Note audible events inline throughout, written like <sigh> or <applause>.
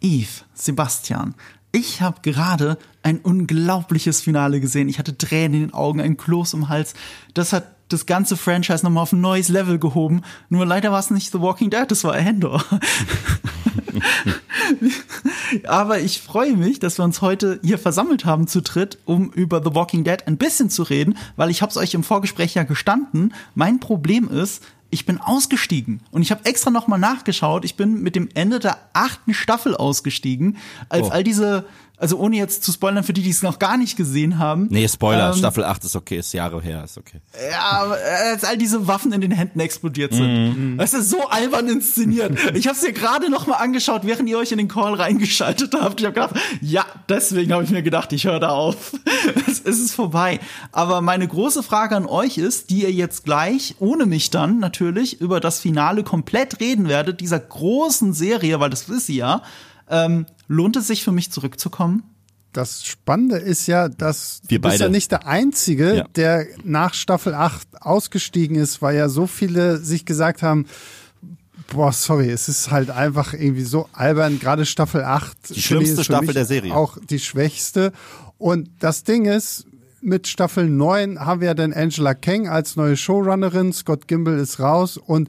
Eve, Sebastian, ich habe gerade ein unglaubliches Finale gesehen. Ich hatte Tränen in den Augen, ein Kloß im Hals. Das hat das ganze Franchise nochmal auf ein neues Level gehoben. Nur leider war es nicht The Walking Dead, das war Endor. <laughs> <laughs> Aber ich freue mich, dass wir uns heute hier versammelt haben zu dritt, um über The Walking Dead ein bisschen zu reden, weil ich habe es euch im Vorgespräch ja gestanden. Mein Problem ist, ich bin ausgestiegen und ich habe extra noch mal nachgeschaut. Ich bin mit dem Ende der achten Staffel ausgestiegen, als oh. all diese also ohne jetzt zu spoilern für die, die es noch gar nicht gesehen haben. Nee, Spoiler, ähm, Staffel 8 ist okay, ist Jahre her, ist okay. Ja, als all diese Waffen in den Händen explodiert sind. Mhm. Das ist so albern inszeniert. <laughs> Ich habe es dir gerade noch mal angeschaut, während ihr euch in den Call reingeschaltet habt. Ich habe gedacht, ja, deswegen habe ich mir gedacht, ich höre da auf. <laughs> es, es ist vorbei. Aber meine große Frage an euch ist, die ihr jetzt gleich, ohne mich dann natürlich, über das Finale komplett reden werdet, dieser großen Serie, weil das ist sie ja, ähm, lohnt es sich für mich zurückzukommen? Das Spannende ist ja, dass Wir du bist ja nicht der Einzige, ja. der nach Staffel 8 ausgestiegen ist, weil ja so viele sich gesagt haben, boah, sorry, es ist halt einfach irgendwie so albern, gerade Staffel 8. Die schlimmste Staffel der Serie. Auch die schwächste. Und das Ding ist, mit Staffel 9 haben wir ja dann Angela Kang als neue Showrunnerin, Scott Gimble ist raus und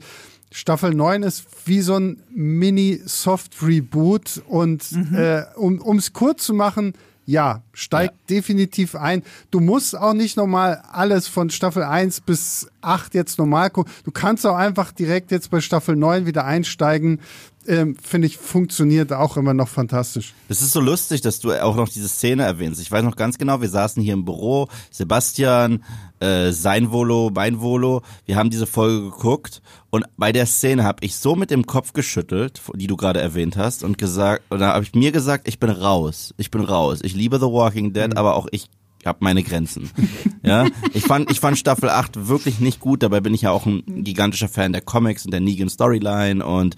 Staffel 9 ist wie so ein Mini-Soft-Reboot und mhm. äh, um es kurz zu machen, ja, steigt ja. definitiv ein. Du musst auch nicht nochmal alles von Staffel 1 bis 8 jetzt normal gucken. Du kannst auch einfach direkt jetzt bei Staffel 9 wieder einsteigen ähm, finde ich, funktioniert auch immer noch fantastisch. Es ist so lustig, dass du auch noch diese Szene erwähnst. Ich weiß noch ganz genau, wir saßen hier im Büro, Sebastian, äh, sein Volo, mein Volo, wir haben diese Folge geguckt und bei der Szene habe ich so mit dem Kopf geschüttelt, die du gerade erwähnt hast und gesagt, oder habe ich mir gesagt, ich bin raus, ich bin raus. Ich liebe The Walking Dead, mhm. aber auch ich habe meine Grenzen. <laughs> ja, ich fand ich fand Staffel 8 wirklich nicht gut, dabei bin ich ja auch ein gigantischer Fan der Comics und der Negan Storyline und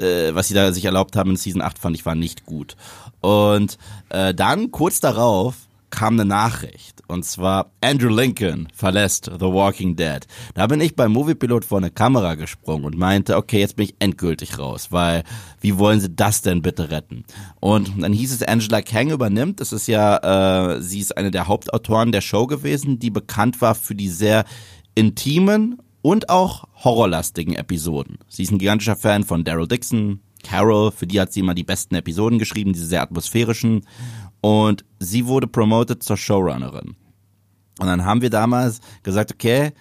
äh, was sie da sich erlaubt haben in Season 8, fand ich war nicht gut. Und äh, dann kurz darauf kam eine Nachricht. Und zwar Andrew Lincoln verlässt The Walking Dead. Da bin ich beim Moviepilot vor eine Kamera gesprungen und meinte, okay, jetzt bin ich endgültig raus, weil wie wollen sie das denn bitte retten? Und dann hieß es, Angela Kang übernimmt. Das ist ja, äh, sie ist eine der Hauptautoren der Show gewesen, die bekannt war für die sehr intimen und auch horrorlastigen Episoden. Sie ist ein gigantischer Fan von Daryl Dixon, Carol, für die hat sie immer die besten Episoden geschrieben, diese sehr atmosphärischen. Und sie wurde promoted zur Showrunnerin. Und dann haben wir damals gesagt, okay,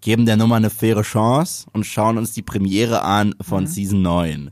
geben der Nummer eine faire Chance und schauen uns die Premiere an von mhm. Season 9.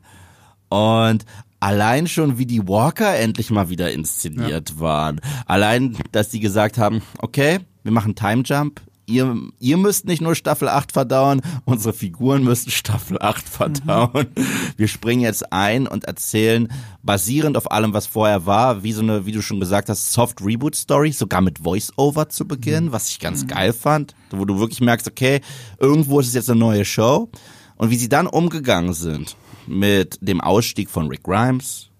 Und allein schon, wie die Walker endlich mal wieder inszeniert ja. waren. Allein, dass sie gesagt haben, okay, wir machen Time Jump ihr, ihr müsst nicht nur Staffel 8 verdauen, unsere Figuren müssen Staffel 8 verdauen. Mhm. Wir springen jetzt ein und erzählen basierend auf allem, was vorher war, wie so eine, wie du schon gesagt hast, Soft Reboot Story, sogar mit Voice-Over zu Beginn, mhm. was ich ganz mhm. geil fand, wo du wirklich merkst, okay, irgendwo ist es jetzt eine neue Show. Und wie sie dann umgegangen sind mit dem Ausstieg von Rick Grimes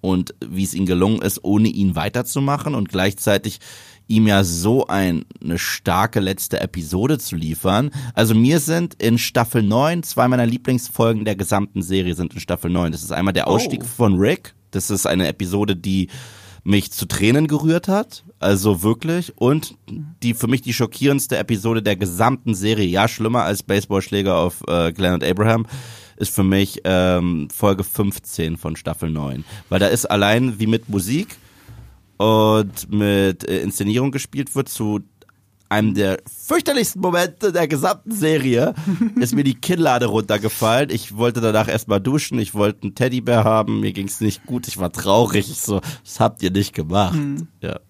und wie es ihnen gelungen ist, ohne ihn weiterzumachen und gleichzeitig ihm ja so ein, eine starke letzte Episode zu liefern. Also mir sind in Staffel 9, zwei meiner Lieblingsfolgen der gesamten Serie sind in Staffel 9. Das ist einmal der Ausstieg oh. von Rick. Das ist eine Episode, die mich zu Tränen gerührt hat. Also wirklich. Und die für mich die schockierendste Episode der gesamten Serie. Ja, schlimmer als Baseballschläger auf äh, Glenn und Abraham ist für mich ähm, Folge 15 von Staffel 9. Weil da ist allein wie mit Musik und mit äh, Inszenierung gespielt wird zu einem der fürchterlichsten Momente der gesamten Serie <laughs> ist mir die Kinnlade runtergefallen. Ich wollte danach erstmal duschen, ich wollte einen Teddybär haben, mir ging es nicht gut, ich war traurig. Ich so, das habt ihr nicht gemacht. Mhm. Ja.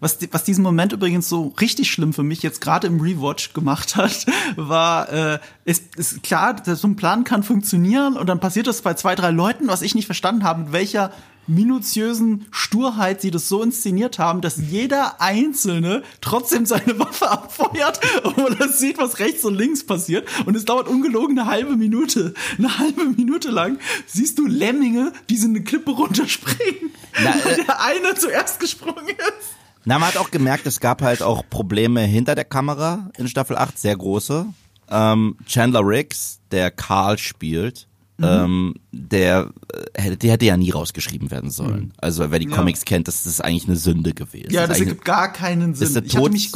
Was, was diesen Moment übrigens so richtig schlimm für mich jetzt gerade im Rewatch gemacht hat, war, äh, ist, ist klar, so ein Plan kann funktionieren und dann passiert das bei zwei, drei Leuten, was ich nicht verstanden habe, mit welcher minutiösen Sturheit sie das so inszeniert haben, dass jeder Einzelne trotzdem seine Waffe abfeuert <laughs> und man sieht, was rechts und links passiert. Und es dauert ungelogen eine halbe Minute. Eine halbe Minute lang siehst du Lemminge, die so eine Klippe runterspringen. Na, äh, <laughs> der eine zuerst gesprungen ist. Na, man hat auch gemerkt, es gab halt auch Probleme hinter der Kamera in Staffel 8, sehr große. Ähm, Chandler Riggs, der Karl spielt, ähm, der, äh, der hätte ja nie rausgeschrieben werden sollen. Also wer die Ja. Comics kennt, das ist eigentlich eine Sünde gewesen. Ja, das eigentlich- ergibt gar keinen Sinn. Ich hatte mich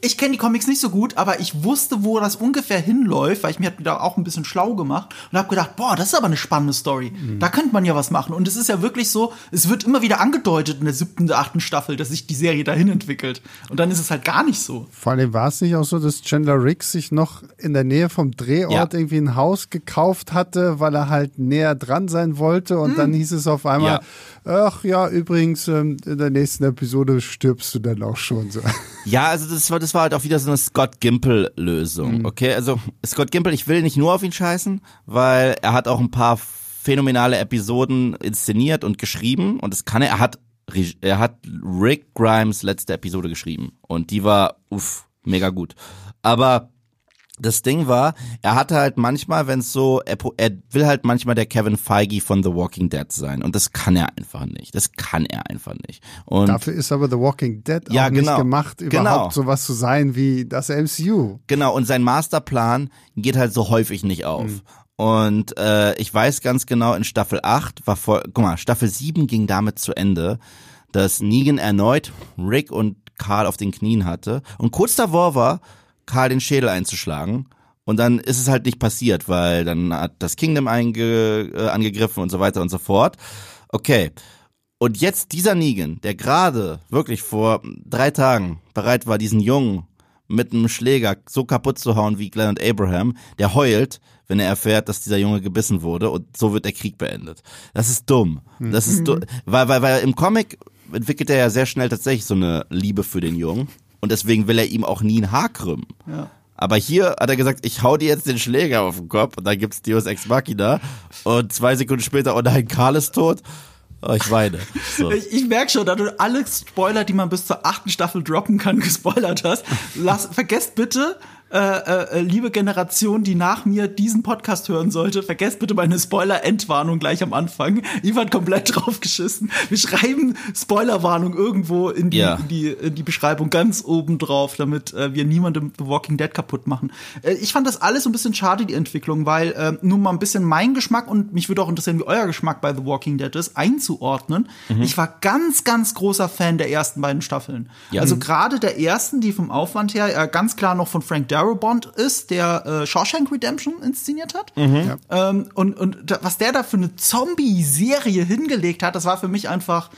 ich kenne die Comics nicht so gut, aber ich wusste, wo das ungefähr hinläuft, weil ich mir da auch ein bisschen schlau gemacht und habe gedacht, boah, das ist aber eine spannende Story. Mhm. Da könnte man ja was machen. Und es ist ja wirklich so, es wird immer wieder angedeutet in der siebten, der achten Staffel, dass sich die Serie dahin entwickelt. Und dann ist es halt gar nicht so. Vor allem war es nicht auch so, dass Chandler Riggs sich noch in der Nähe vom Drehort Ja. irgendwie ein Haus gekauft hatte, weil er halt näher dran sein wollte und dann hieß es auf einmal, ach ja, übrigens, ähm, in der nächsten Episode stirbst du dann auch schon so. <laughs> Ja, also das war, das war halt auch wieder so eine Scott Gimple-Lösung, okay? Also Scott Gimple, ich will nicht nur auf ihn scheißen, weil er hat auch ein paar phänomenale Episoden inszeniert und geschrieben und das kann er. Er hat, er hat Rick Grimes letzte Episode geschrieben und die war, uff, mega gut. Aber das Ding war, er hatte halt manchmal, wenn es so, er, er will halt manchmal der Kevin Feige von The Walking Dead sein und das kann er einfach nicht. Das kann er einfach nicht. Und Dafür ist aber The Walking Dead Ja, auch nicht genau. gemacht, Genau. überhaupt sowas zu sein wie das MCU. Genau, und sein Masterplan geht halt so häufig nicht auf. Und äh, ich weiß ganz genau, in Staffel 8 war voll, guck mal, Staffel 7 ging damit zu Ende, dass Negan erneut Rick und Carl auf den Knien hatte. Und kurz davor war, Carl den Schädel einzuschlagen. Und dann ist es halt nicht passiert, weil dann hat das Kingdom einge, äh, angegriffen und so weiter und so fort. Okay. Und jetzt dieser Negan, der gerade wirklich vor drei Tagen bereit war, diesen Jungen mit einem Schläger so kaputt zu hauen wie Glenn und Abraham, der heult, wenn er erfährt, dass dieser Junge gebissen wurde und so wird der Krieg beendet. Das ist dumm. Das ist du weil, weil, weil im Comic entwickelt er ja sehr schnell tatsächlich so eine Liebe für den Jungen und deswegen will er ihm auch nie ein Haar krümmen. Ja. Aber hier hat er gesagt, ich hau dir jetzt den Schläger auf den Kopf und dann gibt's Deus Ex Machina und zwei Sekunden später, oh nein, Karl ist tot. Oh, ich weine. So. <laughs> Ich, ich merke schon, da du alle Spoiler, die man bis zur achten Staffel droppen kann, <laughs> gespoilert hast. Lass, vergesst bitte, äh, äh, liebe Generation, die nach mir diesen Podcast hören sollte, vergesst bitte meine Spoiler-Endwarnung gleich am Anfang. Ivan komplett <laughs> draufgeschissen. Wir schreiben Spoilerwarnung irgendwo in die, Ja. in die, in die Beschreibung ganz oben drauf, damit äh, wir niemandem The Walking Dead kaputt machen. Äh, ich fand das alles so ein bisschen schade, die Entwicklung, weil äh, nur mal ein bisschen mein Geschmack und mich würde auch interessieren, wie euer Geschmack bei The Walking Dead ist, einzuordnen. Ich war ganz, ganz großer Fan der ersten beiden Staffeln. Ja. Also gerade der ersten, die vom Aufwand her äh, ganz klar noch von Frank Darabont ist, der äh, Shawshank Redemption inszeniert hat. Ähm, und und da, was der da für eine Zombie-Serie hingelegt hat, das war für mich einfach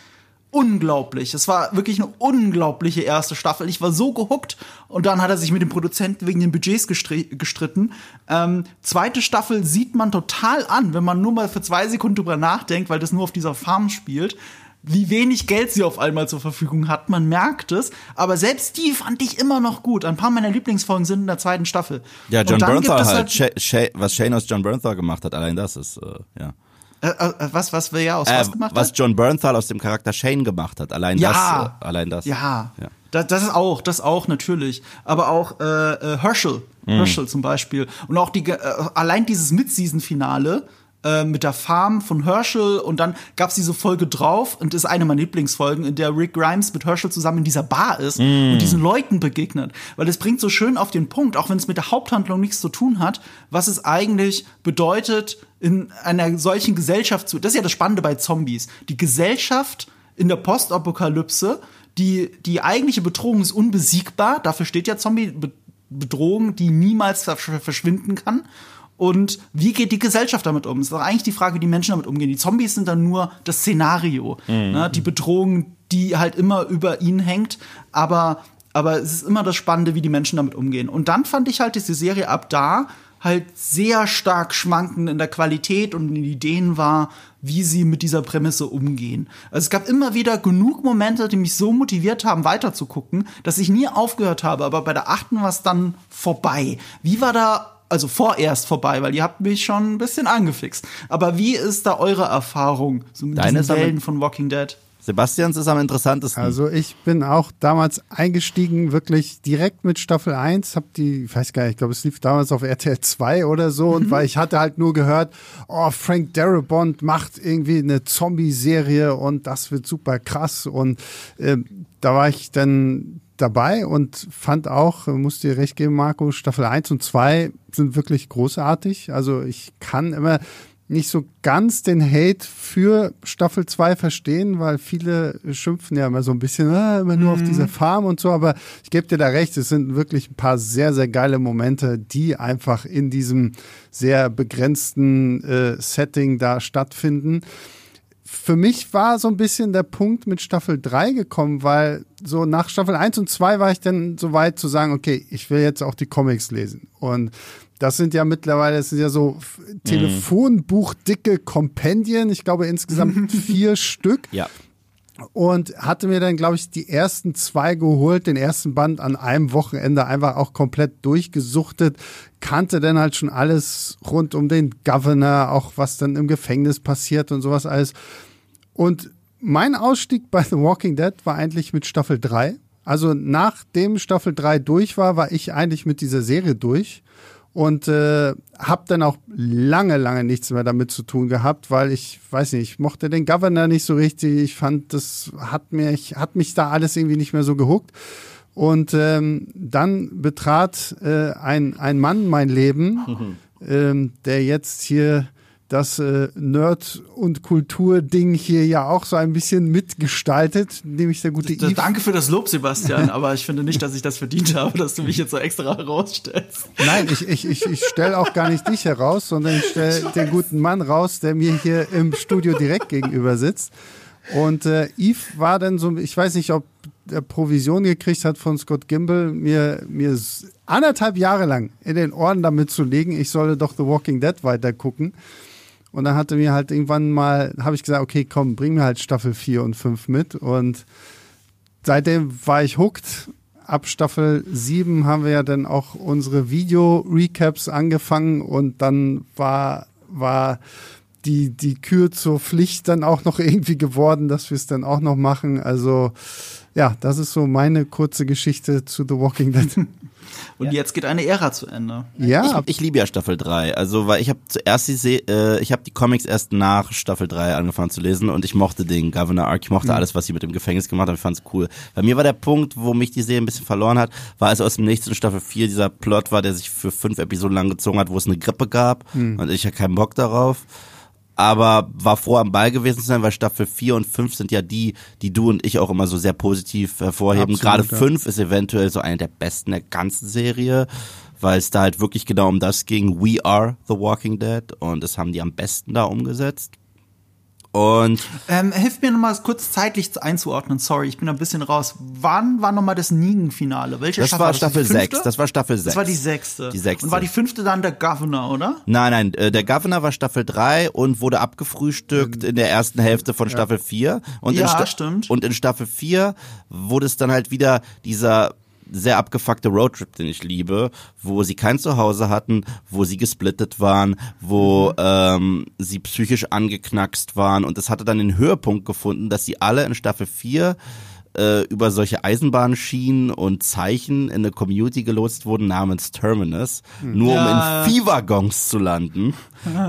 unglaublich. Es war wirklich eine unglaubliche erste Staffel. Ich war so gehuckt und dann hat er sich mit dem Produzenten wegen den Budgets gestri- gestritten. Ähm, zweite Staffel sieht man total an, wenn man nur mal für zwei Sekunden drüber nachdenkt, weil das nur auf dieser Farm spielt. Wie wenig Geld sie auf einmal zur Verfügung hat, man merkt es. Aber selbst die fand ich immer noch gut. Ein paar meiner Lieblingsfolgen sind in der zweiten Staffel. Ja, John Bernthal es halt, Sha Sha was Shane aus John Bernthal gemacht hat, allein das ist, äh, ja. Äh, äh, was, was wer ja aus Äh, was gemacht was hat? John Bernthal aus dem Charakter Shane gemacht hat, allein Ja. das, äh, allein das. Ja, Ja. Das, das ist auch, das auch natürlich. Aber auch äh, äh, Herschel, Mhm. Herschel zum Beispiel. Und auch die, allein dieses Mid-Season-Finale äh, mit der Farm von Herschel und dann gab's diese Folge drauf und ist eine meiner Lieblingsfolgen, in der Rick Grimes mit Herschel zusammen in dieser Bar ist Mhm. und diesen Leuten begegnet. Weil das bringt so schön auf den Punkt, auch wenn es mit der Haupthandlung nichts zu tun hat, was es eigentlich bedeutet, in einer solchen Gesellschaft zu. Das ist ja das Spannende bei Zombies. Die Gesellschaft in der Postapokalypse, die, die eigentliche Bedrohung ist unbesiegbar. Dafür steht ja Zombie-Bedrohung, die niemals versch- verschwinden kann. Und wie geht die Gesellschaft damit um? Das ist doch eigentlich die Frage, wie die Menschen damit umgehen. Die Zombies sind dann nur das Szenario, ne? die Bedrohung, die halt immer über ihnen hängt. Aber, aber es ist immer das Spannende, wie die Menschen damit umgehen. Und dann fand ich halt, dass die Serie ab da halt sehr stark schwankend in der Qualität und in den Ideen war, wie sie mit dieser Prämisse umgehen. Also es gab immer wieder genug Momente, die mich so motiviert haben, weiterzugucken, dass ich nie aufgehört habe. Aber bei der achten war es dann vorbei. Wie war da also vorerst vorbei, weil ihr habt mich schon ein bisschen angefixt. Aber wie ist da eure Erfahrung so mit Deine ist diesen Wellen von Walking Dead? Sebastians ist am interessantesten. Also ich bin auch damals eingestiegen, wirklich direkt mit Staffel 1, hab die, ich weiß gar nicht, ich glaube, es lief damals auf RTL 2 oder so, und weil ich hatte halt nur gehört, oh, Frank Darabont macht irgendwie eine Zombie-Serie und das wird super krass. Und ähm, da war ich dann dabei und fand auch, muss dir recht geben, Marco, Staffel 1 und 2 sind wirklich großartig. Also ich kann immer, nicht so ganz den Hate für Staffel 2 verstehen, weil viele schimpfen ja immer so ein bisschen, ah, immer nur auf dieser Farm und so, aber ich gebe dir da recht, es sind wirklich ein paar sehr, sehr geile Momente, die einfach in diesem sehr begrenzten äh, Setting da stattfinden. Für mich war so ein bisschen der Punkt mit Staffel 3 gekommen, weil so nach Staffel 1 und 2 war ich dann so weit zu sagen, okay, ich will jetzt auch die Comics lesen. Und das sind ja mittlerweile, das sind ja so Telefonbuchdicke Kompendien. Ich glaube insgesamt <laughs> vier Stück. Ja. Und hatte mir dann, glaube ich, die ersten zwei geholt, den ersten Band an einem Wochenende einfach auch komplett durchgesuchtet, kannte dann halt schon alles rund um den Governor, auch was dann im Gefängnis passiert und sowas alles. Und mein Ausstieg bei The Walking Dead war eigentlich mit Staffel 3. Also nachdem Staffel 3 durch war, war ich eigentlich mit dieser Serie durch und äh, habe dann auch lange, lange nichts mehr damit zu tun gehabt, weil ich weiß nicht, ich mochte den Governor nicht so richtig. Ich fand, das hat mich, hat mich da alles irgendwie nicht mehr so gehuckt. Und ähm, dann betrat äh, ein, ein Mann mein Leben, <laughs> ähm, der jetzt hier das äh, Nerd- und Kultur-Ding hier ja auch so ein bisschen mitgestaltet, nämlich der gute Yves. Danke für das Lob, Sebastian, <laughs> aber ich finde nicht, dass ich das verdient habe, dass du mich jetzt so extra herausstellst. Nein, ich, ich, ich, ich stelle auch gar nicht dich heraus, sondern ich stelle <laughs> den guten Mann raus, der mir hier im Studio direkt gegenüber sitzt. Und äh, Yves war dann so, ich weiß nicht, ob er Provision gekriegt hat von Scott Gimble, mir, mir anderthalb Jahre lang in den Ohren damit zu legen, ich solle doch The Walking Dead weiter gucken. Und dann hatte mir halt irgendwann mal, habe ich gesagt, okay, komm, bring mir halt Staffel 4 und 5 mit. Und seitdem war ich hooked. Ab Staffel 7 haben wir ja dann auch unsere Video-Recaps angefangen und dann war, war die, die Kür zur Pflicht dann auch noch <laughs> irgendwie geworden, dass wir es dann auch noch machen. Also ja, das ist so meine kurze Geschichte zu The Walking Dead. <laughs> Und ja. jetzt geht eine Ära zu Ende. Ja. Ich, ich liebe ja Staffel 3. Also, weil ich habe zuerst die Se äh, ich habe die Comics erst nach Staffel 3 angefangen zu lesen und ich mochte den Governor Arc, ich mochte mhm. alles, was sie mit dem Gefängnis gemacht haben, ich fand's cool. Bei mir war der Punkt, wo mich die Serie ein bisschen verloren hat, war als aus dem nächsten Staffel 4 dieser Plot war, der sich für fünf Episoden lang gezogen hat, wo es eine Grippe gab mhm. und ich hatte keinen Bock darauf aber war froh am Ball gewesen zu sein, weil Staffel 4 und 5 sind ja die, die du und ich auch immer so sehr positiv hervorheben. Absolut, Gerade 5 ja. ist eventuell so eine der besten der ganzen Serie, weil es da halt wirklich genau um das ging. We are the Walking Dead und das haben die am besten da umgesetzt. Und ähm, hilf mir nochmal kurz zeitlich einzuordnen. Sorry, ich bin ein bisschen raus. Wann war nochmal das Nigen-Finale? Welche das Staffel war Staffel 6. Das war Staffel 6. Das war die sechste. Die sechste. Und war die fünfte dann der Governor, oder? Nein, nein, äh, der Governor war Staffel 3 und wurde abgefrühstückt in der ersten Hälfte von Staffel 4. Und ja, in Sta stimmt. Und in Staffel 4 wurde es dann halt wieder dieser sehr abgefuckte Roadtrip, den ich liebe, wo sie kein Zuhause hatten, wo sie gesplittet waren, wo mhm. ähm, sie psychisch angeknackst waren und es hatte dann den Höhepunkt gefunden, dass sie alle in Staffel 4 äh, über solche Eisenbahnschienen und Zeichen in eine Community gelotst wurden namens Terminus, mhm. nur ja. um in Viehwaggons zu landen.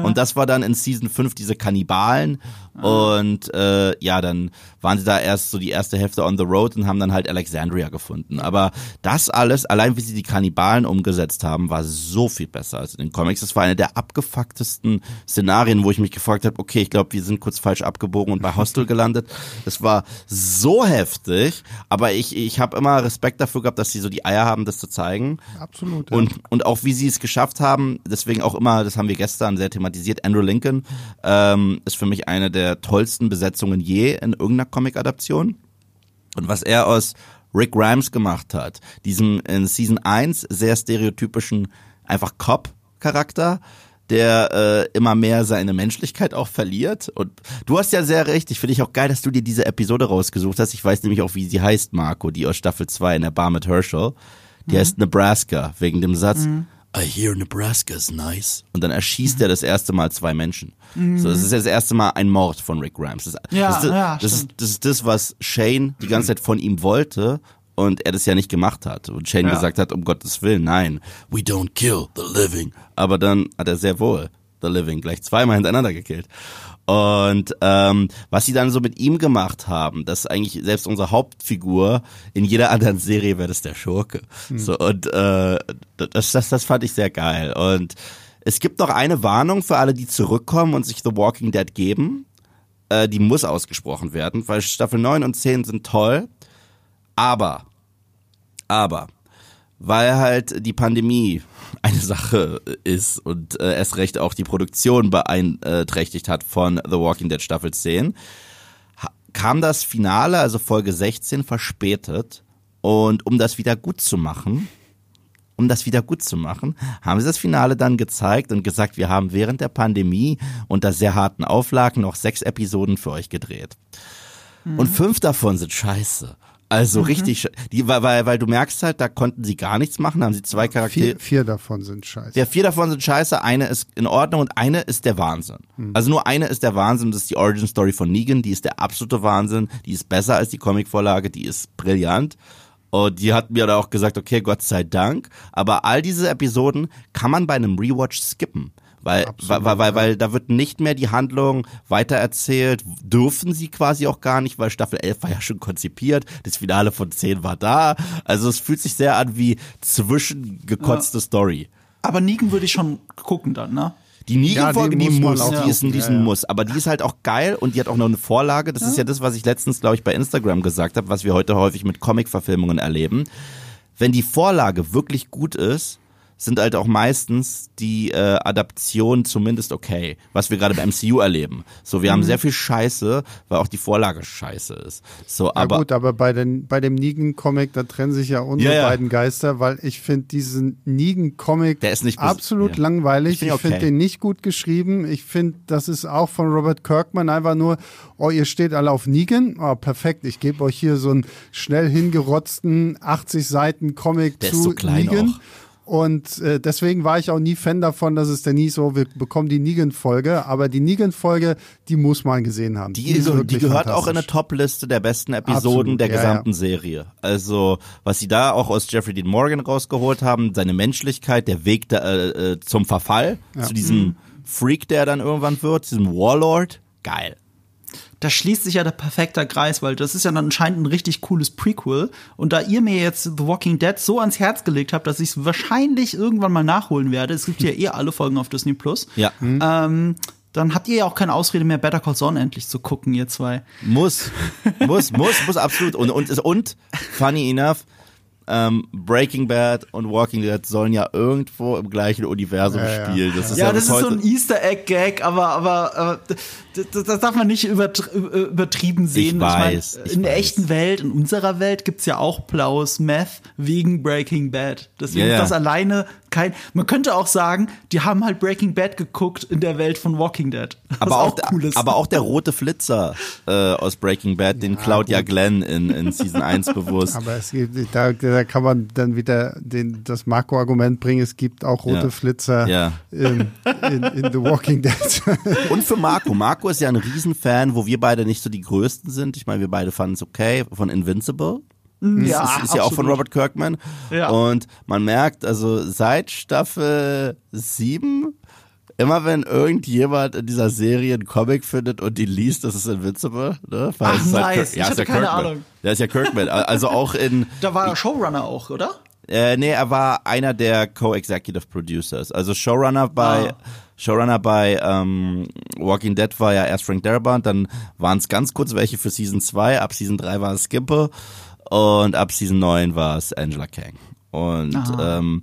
Und das war dann in Season 5 diese Kannibalen, und äh, ja, dann waren sie da erst so die erste Hälfte on the road und haben dann halt Alexandria gefunden. Aber das alles, allein wie sie die Kannibalen umgesetzt haben, war so viel besser als in den Comics. Das war eine der abgefucktesten Szenarien, wo ich mich gefragt habe, okay, ich glaube, wir sind kurz falsch abgebogen und bei Hostel gelandet. Das war so heftig, aber ich, ich habe immer Respekt dafür gehabt, dass sie so die Eier haben, das zu zeigen. Absolut. Ja. Und, und auch wie sie es geschafft haben, deswegen auch immer, das haben wir gestern sehr thematisiert, Andrew Lincoln ähm, ist für mich eine der tollsten Besetzungen je in irgendeiner Comic-Adaption. Und was er aus Rick Grimes gemacht hat, diesem in Season 1 sehr stereotypischen einfach Cop-Charakter, der äh, immer mehr seine Menschlichkeit auch verliert. Und du hast ja sehr recht. Ich finde ich auch geil, dass du dir diese Episode rausgesucht hast. Ich weiß nämlich auch, wie sie heißt, Marco, die aus Staffel 2 in der Bar mit Herschel. Die mhm. heißt Nebraska, wegen dem Satz, mhm. I hear Nebraska is nice. Und dann erschießt mhm. er das erste Mal zwei Menschen. Mhm. So, das ist das erste Mal ein Mord von Rick Grimes. Das, ja, das, ist, ja, das, ist, das ist das, was Shane die ganze Zeit von ihm wollte und er das ja nicht gemacht hat. Und Shane ja. gesagt hat, um Gottes Willen, nein, we don't kill the living. Aber dann hat er sehr wohl the living gleich zweimal hintereinander gekillt. Und ähm, was sie dann so mit ihm gemacht haben, dass eigentlich selbst unsere Hauptfigur in jeder anderen Serie wäre das der Schurke. Mhm. So und äh, das, das das fand ich sehr geil und Es gibt noch eine Warnung für alle, die zurückkommen und sich The Walking Dead geben. Äh, die muss ausgesprochen werden, weil Staffel 9 und 10 sind toll. Aber, aber, weil halt die Pandemie eine Sache ist und äh, erst recht auch die Produktion beeinträchtigt hat von The Walking Dead Staffel 10, kam das Finale, also Folge 16, verspätet. Und um das wieder gut zu machen, um das wieder gut zu machen, haben sie das Finale dann gezeigt und gesagt, wir haben während der Pandemie unter sehr harten Auflagen noch sechs Episoden für euch gedreht. Mhm. Und fünf davon sind scheiße. Also mhm. richtig, die, weil, weil, weil du merkst halt, da konnten sie gar nichts machen, haben sie zwei Charaktere. Vier, vier davon sind scheiße. Ja, vier davon sind scheiße, eine ist in Ordnung und eine ist der Wahnsinn. Mhm. Also nur eine ist der Wahnsinn, das ist die Origin Story von Negan, die ist der absolute Wahnsinn, die ist besser als die Comicvorlage, die ist brillant. Und die hat mir da auch gesagt, okay, Gott sei Dank. Aber all diese Episoden kann man bei einem Rewatch skippen. Weil, Absolut, weil, weil, weil da wird nicht mehr die Handlung weitererzählt, dürfen sie quasi auch gar nicht, weil Staffel 11 war ja schon konzipiert, das Finale von 10 war da. Also es fühlt sich sehr an wie zwischengekotzte ja. Story. Aber Nigen würde ich schon gucken dann, ne? Die Negan-Folge, ja, die, die muss, muss die ist in diesem ja, ja. Muss. Aber die ist halt auch geil und die hat auch noch eine Vorlage. Das ist ja das, was ich letztens, glaube ich, bei Instagram gesagt habe, was wir heute häufig mit Comic-Verfilmungen erleben. Wenn die Vorlage wirklich gut ist, sind halt auch meistens die äh, Adaptionen zumindest okay, was wir gerade beim MCU erleben. So, wir mhm. haben sehr viel Scheiße, weil auch die Vorlage scheiße ist. So, ja aber gut, aber bei, den, bei dem Negan-Comic, da trennen sich ja unsere ja, ja. beiden Geister, weil ich finde diesen Negan-Comic absolut ja. langweilig. Ich, find ich finde den nicht gut geschrieben. Ich finde, das ist auch von Robert Kirkman einfach nur, oh, ihr steht alle auf Negan. Oh, perfekt, ich gebe euch hier so einen schnell hingerotzten 80 Seiten Comic Der zu Negan. Auch. Und äh, deswegen war ich auch nie Fan davon, dass es denn nie so, wir bekommen die Negan-Folge. Aber die Negan-Folge, die muss man gesehen haben. Die, die, ist die gehört auch in eine Top-Liste der besten Episoden Absolut, der gesamten ja. Serie. Also, was sie da auch aus Jeffrey Dean Morgan rausgeholt haben, seine Menschlichkeit, der Weg da, äh, äh, zum Verfall, ja. zu diesem mhm. Freak, der dann irgendwann wird, diesem Warlord. Geil da schließt sich ja der perfekte Kreis, weil das ist ja dann anscheinend ein richtig cooles Prequel. Und da ihr mir jetzt The Walking Dead so ans Herz gelegt habt, dass ich es wahrscheinlich irgendwann mal nachholen werde, es gibt ja eh alle Folgen auf Disney Plus. Ja. Mhm. Ähm, dann habt ihr ja auch keine Ausrede mehr, Better Call Saul endlich zu gucken, ihr zwei. Muss, muss, muss, muss absolut. Und, und, und, funny enough, ähm, Breaking Bad und Walking Dead sollen ja irgendwo im gleichen Universum ja, spielen. Das ist ja, ja das ist so ein Easter Egg Gag, aber aber, aber das, das, darf man nicht übertrieben sehen. Ich weiß, ich mein, ich in der weiß. echten Welt, in unserer Welt gibt's ja auch blaues Meth wegen Breaking Bad. Deswegen das alleine kein. Man könnte auch sagen, die haben halt Breaking Bad geguckt in der Welt von Walking Dead. aber auch, auch cool ist. aber auch der rote Flitzer äh, aus Breaking Bad, den klaut ja Glenn in, in Season 1 <laughs> bewusst. Aber es gibt, da, da kann man dann wieder den, das Marco-Argument bringen, es gibt auch rote ja. Flitzer ja. In, in, in, The Walking <laughs> Dead. Und für Marco. Marco ist ja ein Riesenfan, wo wir beide nicht so die Größten sind. Ich meine, wir beide fanden es okay, von Invincible. Mhm. Ja, das ist, ist ja auch von Robert Kirkman. Ja. Und man merkt, also seit Staffel 7 immer wenn irgendjemand in dieser Serie einen Comic findet und die liest, das ist Invincible, ne? Weil Ach, nice. Halt, ja, ich hatte ja keine Kirkman. Ahnung. Der ist ja Kirkman. Also auch in. <laughs> Da war er Showrunner auch, oder? Äh, nee, er war einer der Co-Executive Producers. Also Showrunner bei ah. Showrunner bei ähm, Walking Dead war ja erst Frank Darabont, dann waren es ganz kurz welche für Season 2, ab Season 3 war es Skimpe und ab Season 9 war es Angela Kang. Und ähm,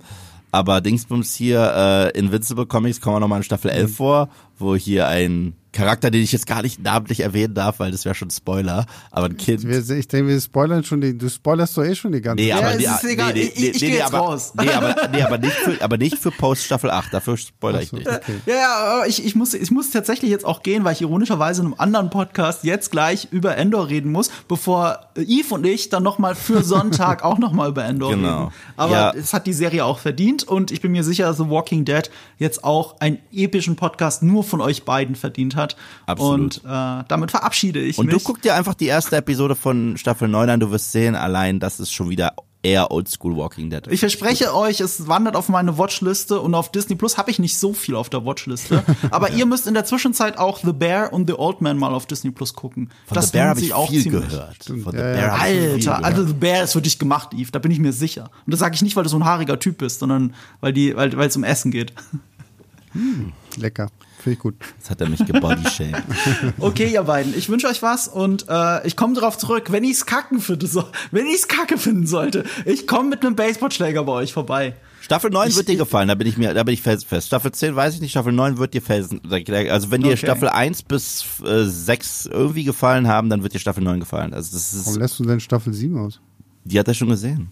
aber Dingsbums hier, äh, Invincible Comics kommen wir nochmal in Staffel 11 mhm. vor, wo hier ein Charakter, den ich jetzt gar nicht namentlich erwähnen darf, weil das wäre schon Spoiler, aber ein Kind. Ich denke, wir spoilern schon die, du spoilerst doch eh schon die ganze nee, Zeit. Aber, ja, ist egal. Nee, nee, ich, ich nee, nee, aber, raus. Nee, aber, <laughs> nee, aber nicht für, aber nicht für Post Staffel 8, dafür spoiler ich nicht. Okay. Ja, ja, ich, ich muss, ich muss tatsächlich jetzt auch gehen, weil ich ironischerweise in einem anderen Podcast jetzt gleich über Endor reden muss, bevor Eve und ich dann nochmal für Sonntag <laughs> auch nochmal über Endor genau. reden. Aber ja. es hat die Serie auch verdient und ich bin mir sicher, dass The Walking Dead jetzt auch einen epischen Podcast nur von euch beiden verdient hat. Absolut. Und äh, damit verabschiede ich und mich. Und du guck dir einfach die erste Episode von Staffel 9 an, du wirst sehen, allein das ist schon wieder eher Oldschool Walking Dead. Ich verspreche euch, es wandert auf meine Watchliste und auf Disney Plus habe ich nicht so viel auf der Watchliste. <laughs> Aber ja. ihr müsst in der Zwischenzeit auch The Bear und The Old Man mal auf Disney Plus gucken. Von das The Bear habe ich auch viel ziemlich. gehört. Von The Bear Alter, also The Bear ist für dich gemacht, Eve, da bin ich mir sicher. Und das sage ich nicht, weil du so ein haariger Typ bist, sondern weil die, weil es um Essen geht. Lecker. Finde ich gut. Jetzt hat er mich gebodyshamed. <laughs> Okay, ihr beiden, ich wünsche euch was und äh, ich komme darauf zurück, wenn ich's kacken finde, so, wenn ich's kacke finden sollte. Ich komme mit einem Baseballschläger bei euch vorbei. Staffel 9 wird dir gefallen, da bin ich mir, da bin ich fest, fest. Staffel 10 weiß ich nicht, Staffel 9 wird dir felsen. Also wenn dir Okay. Staffel 1 bis äh, 6 irgendwie gefallen haben, dann wird dir Staffel 9 gefallen. Also das Warum ist, lässt du denn Staffel 7 aus? die hat er schon gesehen.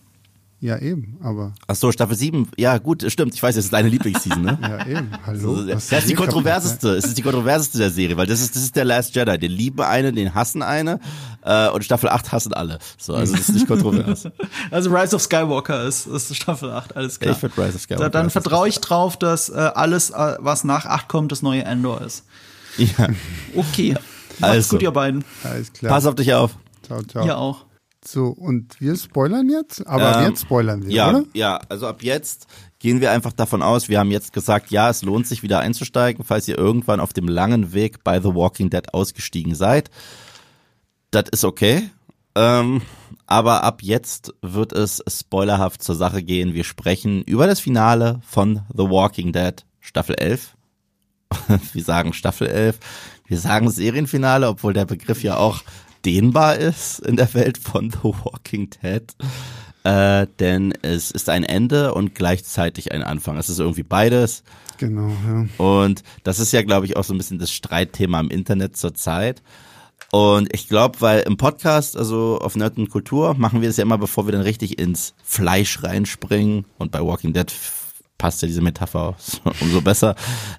Ja, eben, aber. Ach so, Staffel 7, ja gut, stimmt, ich weiß, das ist deine Lieblingsseason, ne? <laughs> Ja, eben. Hallo. Das ist die kaputt, kontroverseste. Es ist die kontroverseste der Serie, weil das ist, das ist der Last Jedi. Den lieben eine, den hassen eine, äh, und Staffel 8 hassen alle. So, also das ist nicht kontrovers. <laughs> Also Rise of Skywalker ist, ist Staffel 8, alles klar. Ich find Rise of Skywalker Da, dann vertraue ich drauf, dass äh, alles, äh, was nach 8 kommt, das neue Endor ist. ja. Okay. Macht's Also. gut, ihr beiden. ne? Alles klar. Pass auf dich auf. Ciao, ciao. Ihr auch. So, und wir spoilern jetzt? Aber Ähm, jetzt spoilern wir, Ja, oder? ja, also ab jetzt gehen wir einfach davon aus, wir haben jetzt gesagt, ja, es lohnt sich wieder einzusteigen, falls ihr irgendwann auf dem langen Weg bei The Walking Dead ausgestiegen seid. Das ist okay. Ähm, aber ab jetzt wird es spoilerhaft zur Sache gehen. Wir sprechen über das Finale von The Walking Dead Staffel 11. <laughs> wir sagen Staffel 11. Wir sagen Serienfinale, obwohl der Begriff ja auch dehnbar ist in der Welt von The Walking Dead. Äh, denn es ist ein Ende und gleichzeitig ein Anfang. Es ist irgendwie beides. Genau, ja. Und das ist ja, glaube ich, auch so ein bisschen das Streitthema im Internet zurzeit. Und ich glaube, weil im Podcast, also auf Nerd und Kultur, machen wir es ja immer, bevor wir dann richtig ins Fleisch reinspringen. Und bei Walking Dead passt ja diese Metapher umso besser.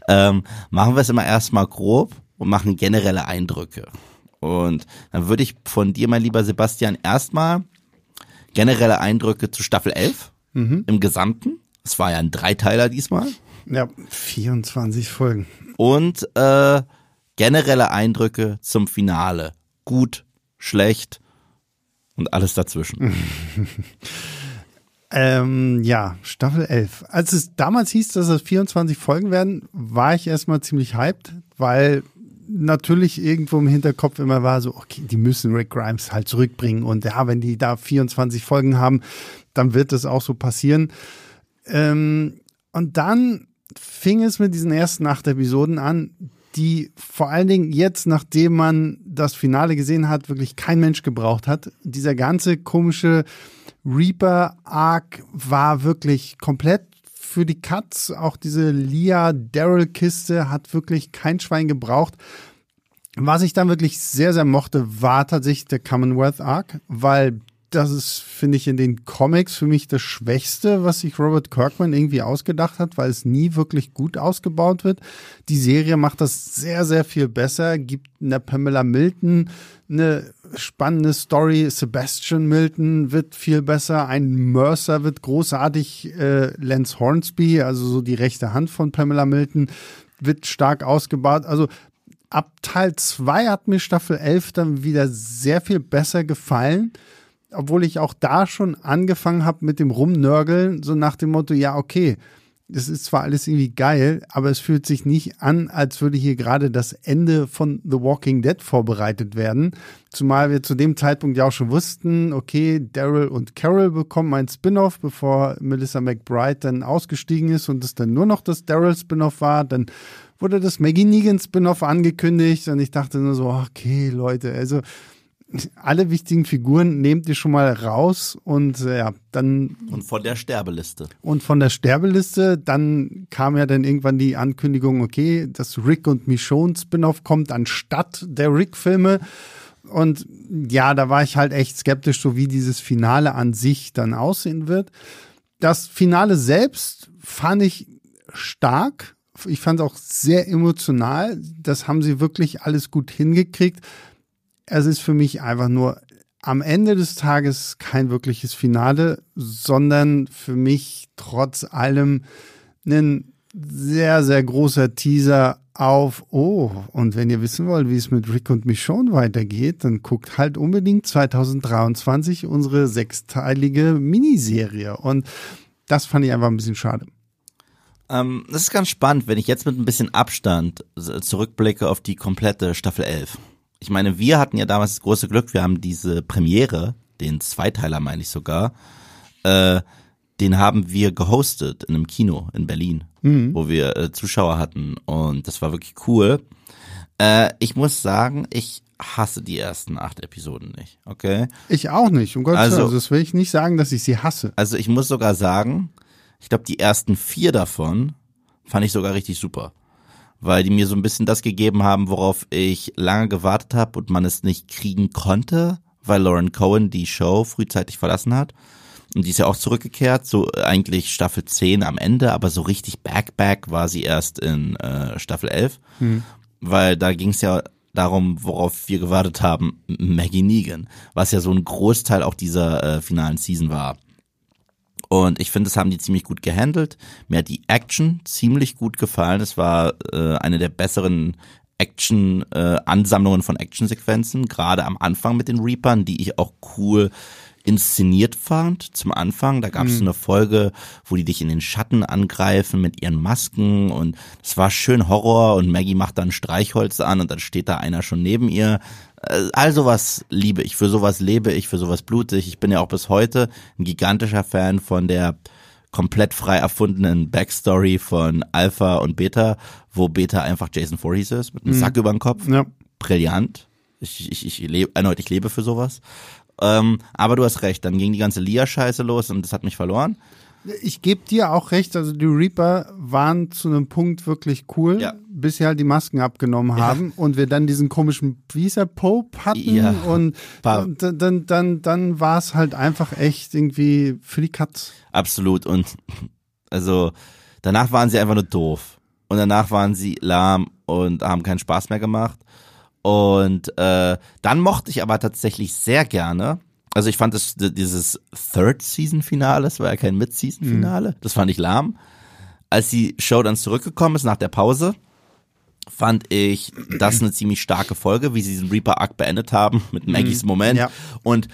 Ähm, machen wir es immer erstmal grob und machen generelle Eindrücke. Und dann würde ich von dir, mein lieber Sebastian, erstmal generelle Eindrücke zu Staffel 11 im Gesamten. Es war ja ein Dreiteiler diesmal Ja, 24 Folgen. und äh, generelle Eindrücke zum Finale. Gut, schlecht und alles dazwischen. <laughs> Ähm, ja, Staffel 11. Als es damals hieß, dass es 24 Folgen werden, war ich erstmal ziemlich hyped, weil natürlich irgendwo im Hinterkopf immer war so, okay, die müssen Rick Grimes halt zurückbringen und ja, wenn die da 24 Folgen haben, dann wird das auch so passieren. Ähm, und dann fing es mit diesen ersten acht Episoden an, die vor allen Dingen jetzt, nachdem man das Finale gesehen hat, wirklich kein Mensch gebraucht hat. Dieser ganze komische Reaper-Arc war wirklich komplett für die Cuts. Auch diese Leah-Daryl-Kiste hat wirklich kein Schwein gebraucht. Was ich dann wirklich sehr, sehr mochte, war tatsächlich der Commonwealth Arc, weil das ist, finde ich, in den Comics für mich das Schwächste, was sich Robert Kirkman irgendwie ausgedacht hat, weil es nie wirklich gut ausgebaut wird. Die Serie macht das sehr, sehr viel besser, gibt einer Pamela Milton eine spannende Story. Sebastian Milton wird viel besser. Ein Mercer wird großartig. Äh, Lance Hornsby, also so die rechte Hand von Pamela Milton, wird stark ausgebaut. Also ab Teil 2 hat mir Staffel 11 dann wieder sehr viel besser gefallen. Obwohl ich auch da schon angefangen habe mit dem Rumnörgeln, so nach dem Motto, ja, okay, es ist zwar alles irgendwie geil, aber es fühlt sich nicht an, als würde hier gerade das Ende von The Walking Dead vorbereitet werden. Zumal wir zu dem Zeitpunkt ja auch schon wussten, okay, Daryl und Carol bekommen ein Spin-off, bevor Melissa McBride dann ausgestiegen ist und es dann nur noch das Daryl-Spin-off war. Dann wurde das Maggie Negan Spin-off angekündigt und ich dachte nur so, okay, Leute, also alle wichtigen Figuren nehmt ihr schon mal raus und äh, ja, dann Und von der Sterbeliste. und von der Sterbeliste, dann kam ja dann irgendwann die Ankündigung, okay, dass Rick und Michonne Spin-off kommt anstatt der Rick-Filme. Und ja, da war ich halt echt skeptisch, so wie dieses Finale an sich dann aussehen wird. Das Finale selbst fand ich stark. Ich fand es auch sehr emotional. Das haben sie wirklich alles gut hingekriegt. Es ist für mich einfach nur am Ende des Tages kein wirkliches Finale, sondern für mich trotz allem ein sehr, sehr großer Teaser auf, oh, und wenn ihr wissen wollt, wie es mit Rick und Michonne weitergeht, dann guckt halt unbedingt 2023 unsere sechsteilige Miniserie. Und das fand ich einfach ein bisschen schade. Ähm, das ist ganz spannend, wenn ich jetzt mit ein bisschen Abstand zurückblicke auf die komplette Staffel 11. Ich meine, wir hatten ja damals das große Glück, wir haben diese Premiere, den Zweiteiler meine ich sogar, äh, den haben wir gehostet in einem Kino in Berlin, wo wir äh, Zuschauer hatten und das war wirklich cool. Äh, ich muss sagen, ich hasse die ersten acht Episoden nicht, okay? Ich auch nicht, um Gottes Also- Willen. Also, das will ich nicht sagen, dass ich sie hasse. Also ich muss sogar sagen, ich glaube, die ersten vier davon fand ich sogar richtig super. Weil die mir so ein bisschen das gegeben haben, worauf ich lange gewartet habe und man es nicht kriegen konnte, weil Lauren Cohen die Show frühzeitig verlassen hat. Und die ist ja auch zurückgekehrt, so eigentlich Staffel 10 am Ende, aber so richtig back-back war sie erst in äh, Staffel 11. Weil da ging es ja darum, worauf wir gewartet haben, Maggie Negan, was ja so ein Großteil auch dieser äh, finalen Season war. Und ich finde, das haben die ziemlich gut gehandelt. Mir hat die Action ziemlich gut gefallen. Es war äh, eine der besseren Action äh, Ansammlungen von Actionsequenzen, gerade am Anfang mit den Reapern, die ich auch cool inszeniert fand zum Anfang. Da gab es so eine Folge, wo die dich in den Schatten angreifen mit ihren Masken und es war schön Horror und Maggie macht dann Streichholz an und dann steht da einer schon neben ihr. Äh, All sowas liebe ich, für sowas lebe ich, für sowas blute ich. Ich bin ja auch bis heute ein gigantischer Fan von der komplett frei erfundenen Backstory von Alpha und Beta, wo Beta einfach Jason Voorhees ist, mit einem Sack über den Kopf Ja. brillant. Ich, ich, ich lebe, erneut, ich lebe für sowas. Ähm, aber du hast recht, dann ging die ganze Lia-Scheiße los und das hat mich verloren. Ich gebe dir auch recht, also die Reaper waren zu einem Punkt wirklich cool, Ja. bis sie halt die Masken abgenommen haben und wir dann diesen komischen, er, Pope hatten Ja. und, und dann, dann, dann, dann war es halt einfach echt irgendwie für die Katz. Absolut. Und also danach waren sie einfach nur doof. Und danach waren sie lahm und haben keinen Spaß mehr gemacht. Und äh, dann mochte ich aber tatsächlich sehr gerne. Also ich fand das, dieses Third Season Finale, das war ja kein Mid-Season Finale, das fand ich lahm. Als die Show dann zurückgekommen ist nach der Pause, fand ich das eine ziemlich starke Folge, wie sie diesen Reaper Arc beendet haben mit Maggies Moment. Ja. Und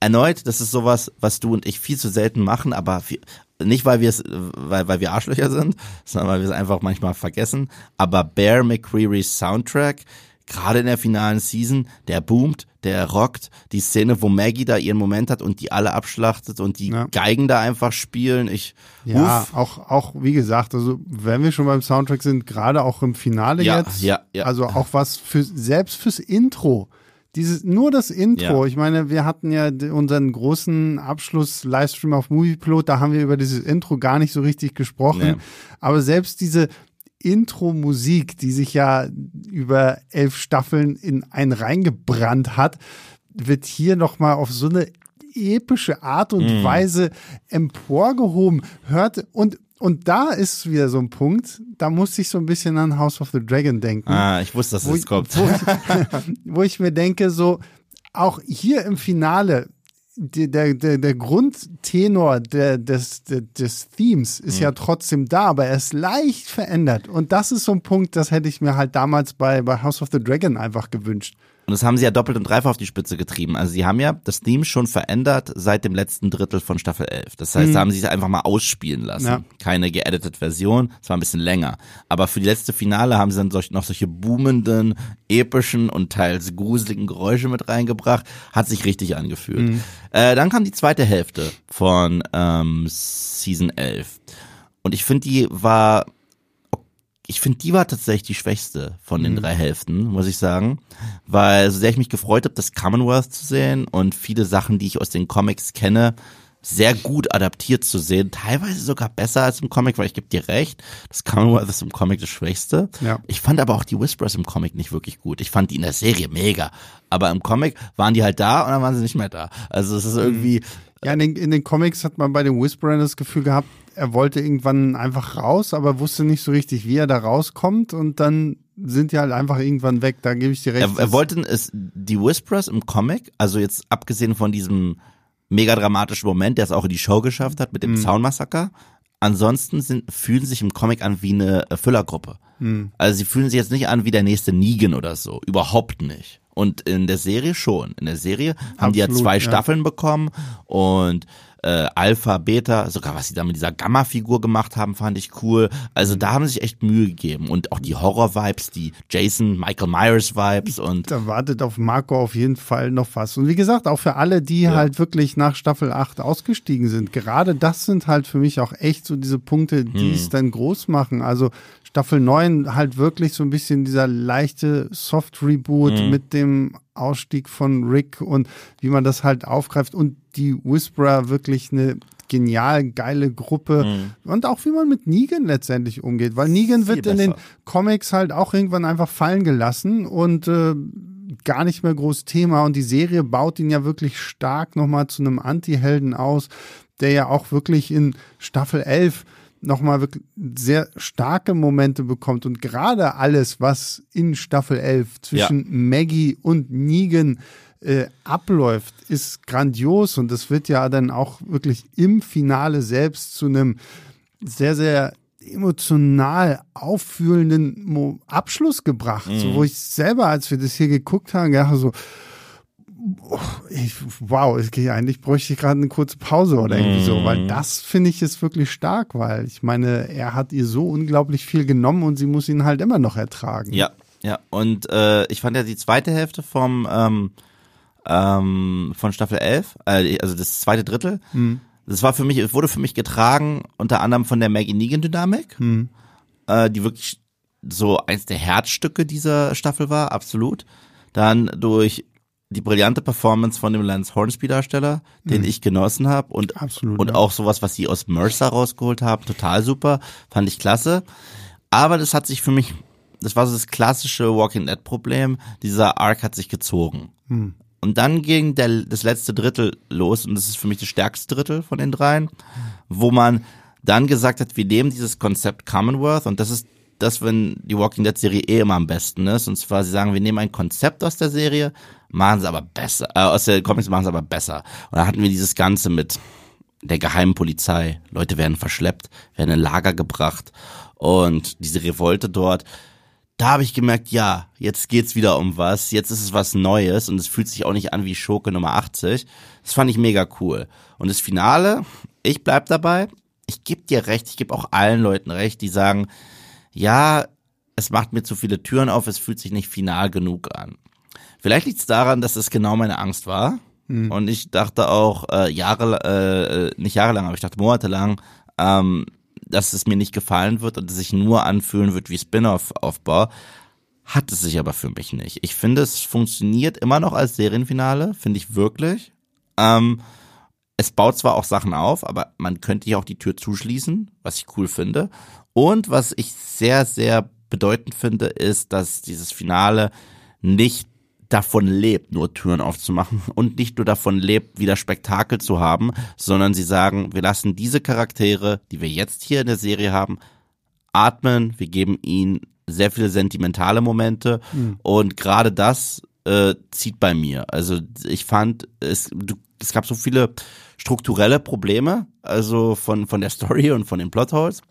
erneut, das ist sowas, was du und ich viel zu selten machen, aber viel, nicht weil wir es, weil, weil wir Arschlöcher sind, sondern weil wir es einfach manchmal vergessen. Aber Bear McCreary's Soundtrack, gerade in der finalen Season, der boomt, der rockt. Die Szene, wo Maggie da ihren Moment hat und die alle abschlachtet und die Ja. Geigen da einfach spielen. Ich, Ja, uff. auch, auch, wie gesagt, also wenn wir schon beim Soundtrack sind, gerade auch im Finale Ja, jetzt, ja, ja. also auch was für, selbst fürs Intro, dieses, nur das Intro, Ja. ich meine, wir hatten ja unseren großen Abschluss-Livestream auf Moviepilot, da haben wir über dieses Intro gar nicht so richtig gesprochen, Nee. aber selbst diese Intro-Musik, die sich ja über elf Staffeln in einen reingebrannt hat, wird hier nochmal auf so eine epische Art und Mhm. Weise emporgehoben. Hört und und da ist wieder so ein Punkt, da musste ich so ein bisschen an House of the Dragon denken, ah, ich wusste, dass das jetzt kommt. wo, ich, <laughs> <laughs> wo ich mir denke, so auch hier im Finale der, der, der Grundtenor der, des, des, des Themes ist Mhm. ja trotzdem da, aber er ist leicht verändert. Und das ist so ein Punkt, das hätte ich mir halt damals bei, bei House of the Dragon einfach gewünscht. Und das haben sie ja doppelt und dreifach auf die Spitze getrieben. Also sie haben ja das Theme schon verändert seit dem letzten Drittel von Staffel 11. Das heißt, da haben sie es einfach mal ausspielen lassen. Ja. Keine geedited Version. Es war ein bisschen länger. Aber für die letzte Finale haben sie dann solch, noch solche boomenden, epischen und teils gruseligen Geräusche mit reingebracht. Hat sich richtig angefühlt. Äh, dann kam die zweite Hälfte von ähm, Season 11. Und ich finde, die war ich finde, die war tatsächlich die schwächste von den drei Hälften, muss ich sagen. Weil so sehr ich mich gefreut habe, das Commonwealth zu sehen und viele Sachen, die ich aus den Comics kenne, sehr gut adaptiert zu sehen. Teilweise sogar besser als im Comic, weil ich gebe dir recht, das Commonwealth ist im Comic das Schwächste. Ja. Ich fand aber auch die Whisperers im Comic nicht wirklich gut. Ich fand die in der Serie mega. Aber im Comic waren die halt da und dann waren sie nicht mehr da. Also es ist irgendwie, Ja, in den, in den Comics hat man bei den Whisperern das Gefühl gehabt, er wollte irgendwann einfach raus, aber wusste nicht so richtig, wie er da rauskommt und dann sind die halt einfach irgendwann weg. Da gebe ich dir recht. Er, er wollte es, die Whisperers im Comic, also jetzt abgesehen von diesem mega dramatischen Moment, der es auch in die Show geschafft hat mit dem Zaunmassaker, ansonsten sind, fühlen sich im Comic an wie eine Füllergruppe. Also sie fühlen sich jetzt nicht an wie der nächste Negan oder so. Überhaupt nicht. Und in der Serie schon. In der Serie haben die ja Absolut, zwei ja. Staffeln bekommen und äh, Alpha, Beta, sogar was sie da mit dieser Gamma-Figur gemacht haben, fand ich cool. Also da haben sie sich echt Mühe gegeben und auch die Horror-Vibes, die Jason, Michael Myers-Vibes und Da wartet auf Marco auf jeden Fall noch was. Und wie gesagt, auch für alle, die halt wirklich nach Staffel 8 ausgestiegen sind. Gerade das sind halt für mich auch echt so diese Punkte, die Hm. es dann groß machen. Also Staffel 9 halt wirklich so ein bisschen dieser leichte Soft-Reboot Hm. mit dem Ausstieg von Rick und wie man das halt aufgreift und die Whisperer wirklich eine genial geile Gruppe und auch wie man mit Negan letztendlich umgeht, weil Negan Hm. Viel wird in den. Comics halt auch irgendwann einfach fallen gelassen und äh, gar nicht mehr groß Thema und die Serie baut ihn ja wirklich stark nochmal zu einem Anti-Helden aus, der ja auch wirklich in Staffel 11 nochmal wirklich sehr starke Momente bekommt und gerade alles, was in Staffel 11 zwischen Maggie und Negan äh, abläuft, ist grandios und das wird ja dann auch wirklich im Finale selbst zu einem sehr, sehr emotional auffühlenden Abschluss gebracht, so, wo ich selber, als wir das hier geguckt haben, gedacht so, oh, ich, wow, ich, eigentlich bräuchte ich gerade eine kurze Pause oder irgendwie so, weil das finde ich ist wirklich stark, weil ich meine, er hat ihr so unglaublich viel genommen und sie muss ihn halt immer noch ertragen. Ja, ja. Und äh, ich fand ja die zweite Hälfte vom ähm, ähm, von Staffel 11, äh, also das zweite Drittel, das war für mich, es wurde für mich getragen unter anderem von der Maggie Negan Dynamik, äh, die wirklich so eins der Herzstücke dieser Staffel war, absolut. Dann durch die brillante Performance von dem Lance Hornsby Darsteller, den ich genossen habe und Absolut, und ja. auch sowas, was sie aus Mercer rausgeholt haben, total super, fand ich klasse. Aber das hat sich für mich, das war so das klassische Walking Dead Problem. Dieser Arc hat sich gezogen. Und dann ging der, das letzte Drittel los und das ist für mich das stärkste Drittel von den dreien, wo man dann gesagt hat, wir nehmen dieses Konzept Commonwealth und das ist das, wenn die Walking Dead Serie eh immer am besten ist. Und zwar, sie sagen, wir nehmen ein Konzept aus der Serie, machen es aber besser, äh, aus der Comics machen es aber besser. Und da hatten wir dieses Ganze mit der geheimen Polizei. Leute werden verschleppt, werden in Lager gebracht und diese Revolte dort. Da habe ich gemerkt, ja, jetzt geht's wieder um was, jetzt ist es was Neues und es fühlt sich auch nicht an wie Schurke Nummer 80. Das fand ich mega cool. Und das Finale, ich bleib dabei. Ich geb dir recht, ich gebe auch allen Leuten recht, die sagen, ja, es macht mir zu viele Türen auf, es fühlt sich nicht final genug an. Vielleicht liegt es daran, dass es genau meine Angst war. Und ich dachte auch äh, Jahre, äh, nicht jahrelang, aber ich dachte monatelang, ähm, dass es mir nicht gefallen wird und sich nur anfühlen wird wie Spin-off-Aufbau. Hat es sich aber für mich nicht. Ich finde, es funktioniert immer noch als Serienfinale, finde ich wirklich. Ähm, es baut zwar auch Sachen auf, aber man könnte ja auch die Tür zuschließen, was ich cool finde. Und was ich sehr, sehr bedeutend finde, ist, dass dieses Finale nicht davon lebt, nur Türen aufzumachen und nicht nur davon lebt, wieder Spektakel zu haben, sondern sie sagen, wir lassen diese Charaktere, die wir jetzt hier in der Serie haben, atmen, wir geben ihnen sehr viele sentimentale Momente und gerade das äh, zieht bei mir. Also ich fand, es, du, es gab so viele strukturelle Probleme, also von, von der Story und von den Plotholes,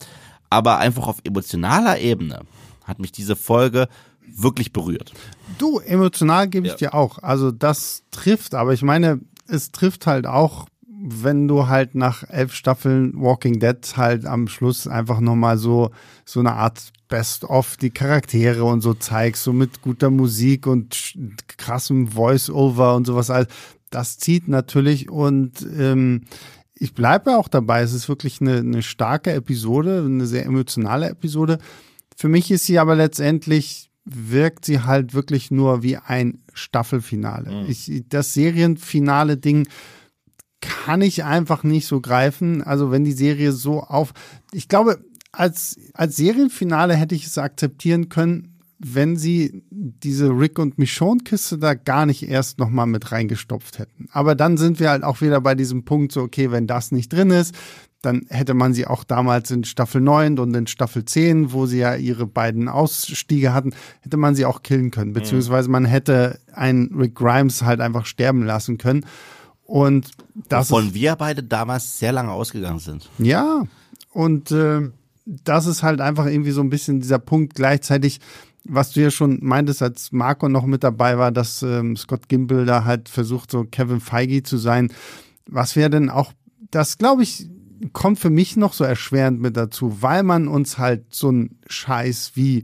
aber einfach auf emotionaler Ebene hat mich diese Folge wirklich berührt. Du, emotional gebe ich Ja. dir auch. Also das trifft, aber ich meine, es trifft halt auch, wenn du halt nach elf Staffeln Walking Dead halt am Schluss einfach nochmal so, so eine Art Best-of die Charaktere und so zeigst, so mit guter Musik und krassem Voice-Over und sowas. alles. Das zieht natürlich und ähm, ich bleibe auch dabei. Es ist wirklich eine, eine starke Episode, eine sehr emotionale Episode. Für mich ist sie aber letztendlich, wirkt sie halt wirklich nur wie ein Staffelfinale. Ich, das Serienfinale-Ding kann ich einfach nicht so greifen. Also wenn die Serie so auf, ich glaube, als, als Serienfinale hätte ich es akzeptieren können, wenn sie diese Rick und Michonne Kiste da gar nicht erst nochmal mit reingestopft hätten. Aber dann sind wir halt auch wieder bei diesem Punkt so, okay, wenn das nicht drin ist, dann hätte man sie auch damals in Staffel 9 und in Staffel 10, wo sie ja ihre beiden Ausstiege hatten, hätte man sie auch killen können. Beziehungsweise man hätte einen Rick Grimes halt einfach sterben lassen können. Und das ist, Wovon wir beide damals sehr lange ausgegangen sind. ja, und äh, das ist halt einfach irgendwie so ein bisschen dieser Punkt gleichzeitig, was du ja schon meintest, als Marco noch mit dabei war, dass ähm, Scott Gimble da halt versucht, so Kevin Feige zu sein, was wir denn auch das glaube ich kommt für mich noch so erschwerend mit dazu, weil man uns halt so einen Scheiß wie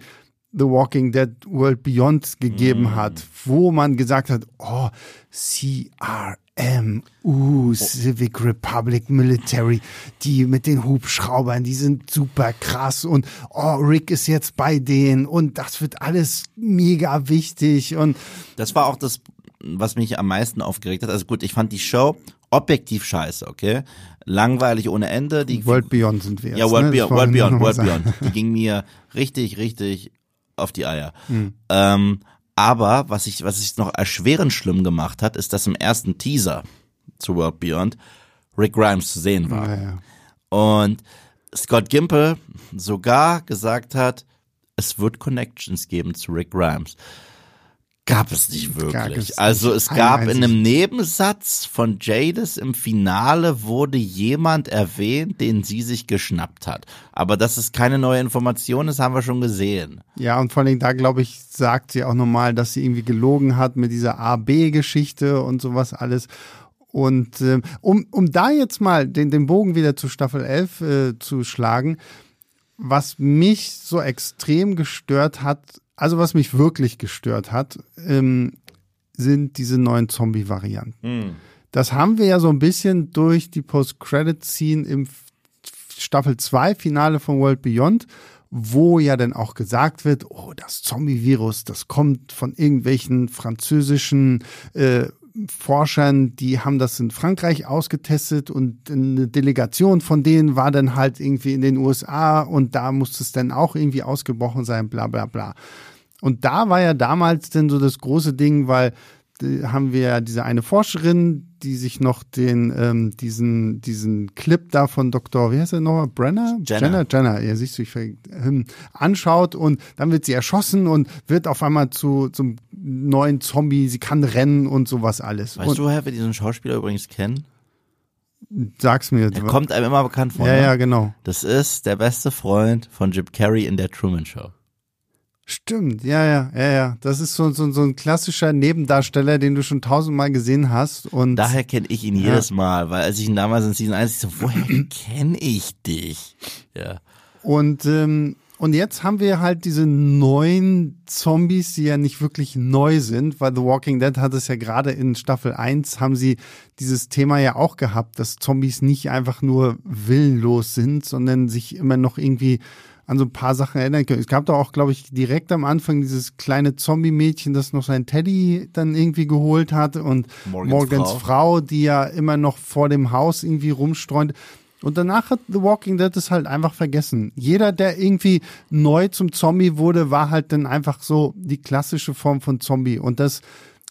The Walking Dead World Beyond gegeben mm. hat, wo man gesagt hat, oh, CRM, uh, Civic Republic Military, die mit den Hubschraubern, die sind super krass und oh, Rick ist jetzt bei denen und das wird alles mega wichtig und das war auch das, was mich am meisten aufgeregt hat. Also gut, ich fand die Show objektiv scheiße, okay? Langweilig ohne Ende. Die World Beyond sind wir. Jetzt, ja, World ne? Beyond, World Beyond, World Beyond. Die ging mir richtig, richtig auf die Eier. Mhm. Ähm, aber was ich, was ich noch erschwerend schlimm gemacht hat, ist, dass im ersten Teaser zu World Beyond Rick Grimes zu sehen war. Ja, ja. Und Scott Gimple sogar gesagt hat, es wird Connections geben zu Rick Grimes gab es nicht wirklich. also es gab in einem Nebensatz von Jadis im Finale wurde jemand erwähnt, den sie sich geschnappt hat. Aber dass es keine neue Information ist, haben wir schon gesehen. Ja, und vor allem da, glaube ich, sagt sie auch nochmal, dass sie irgendwie gelogen hat mit dieser A-B-Geschichte und sowas alles. Und äh, um, um da jetzt mal den, den Bogen wieder zu Staffel 11 äh, zu schlagen, was mich so extrem gestört hat, also was mich wirklich gestört hat, ähm, sind diese neuen Zombie-Varianten. Mhm. Das haben wir ja so ein bisschen durch die Post-Credit-Scene im Staffel 2 Finale von World Beyond, wo ja dann auch gesagt wird, oh, das Zombie-Virus, das kommt von irgendwelchen französischen äh, Forschern, die haben das in Frankreich ausgetestet und eine Delegation von denen war dann halt irgendwie in den USA und da musste es dann auch irgendwie ausgebrochen sein, bla bla bla. Und da war ja damals denn so das große Ding, weil haben wir ja diese eine Forscherin, die sich noch den ähm, diesen diesen Clip da von Dr. wie heißt er nochmal Brenner Jenner Jenner, Jenner ja siehst du ich ähm, anschaut und dann wird sie erschossen und wird auf einmal zu zum neuen Zombie sie kann rennen und sowas alles weißt und, du woher wir diesen Schauspieler übrigens kennen Sag's mir. Der kommt einem immer bekannt vor. Ja, ne? ja, genau. Das ist der beste Freund von Jim Carrey in der Truman Show. Stimmt, ja, ja, ja, ja. Das ist so, so, so ein klassischer Nebendarsteller, den du schon tausendmal gesehen hast. Und Daher kenne ich ihn ja. jedes Mal, weil als ich ihn damals in Season 1 ich so, woher kenne ich dich? Ja. Und, ähm, und jetzt haben wir halt diese neuen Zombies, die ja nicht wirklich neu sind, weil The Walking Dead hat es ja gerade in Staffel 1, haben sie dieses Thema ja auch gehabt, dass Zombies nicht einfach nur willenlos sind, sondern sich immer noch irgendwie an so ein paar Sachen erinnern können. Es gab da auch, glaube ich, direkt am Anfang dieses kleine Zombie-Mädchen, das noch sein Teddy dann irgendwie geholt hat und Morgans, Morgans Frau. Frau. die ja immer noch vor dem Haus irgendwie rumstreunt. Und danach hat The Walking Dead es halt einfach vergessen. Jeder, der irgendwie neu zum Zombie wurde, war halt dann einfach so die klassische Form von Zombie. Und dass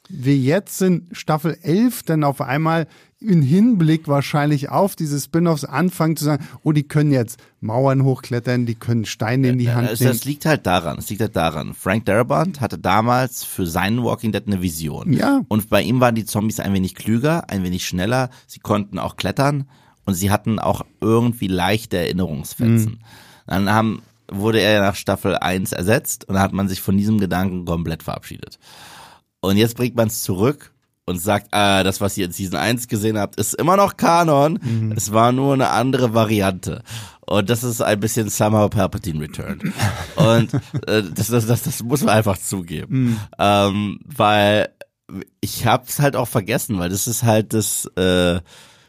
wir jetzt in Staffel 11 dann auf einmal in Hinblick wahrscheinlich auf diese Spin-offs anfangen zu sagen, oh, die können jetzt Mauern hochklettern, die können Steine in die Hand also, nehmen. Das liegt halt daran, es liegt halt daran. Frank Darabont hatte damals für seinen Walking Dead eine Vision. Ja. Und bei ihm waren die Zombies ein wenig klüger, ein wenig schneller, sie konnten auch klettern und sie hatten auch irgendwie leichte Erinnerungsfetzen. Mhm. Dann haben, wurde er nach Staffel 1 ersetzt und dann hat man sich von diesem Gedanken komplett verabschiedet. Und jetzt bringt man es zurück und sagt, äh, das, was ihr in Season 1 gesehen habt, ist immer noch Kanon. Mhm. Es war nur eine andere Variante. Und das ist ein bisschen Summer Palpatine Return. <laughs> und äh, das, das, das, das muss man einfach zugeben. Mhm. Ähm, weil ich hab's halt auch vergessen, weil das ist halt das, äh,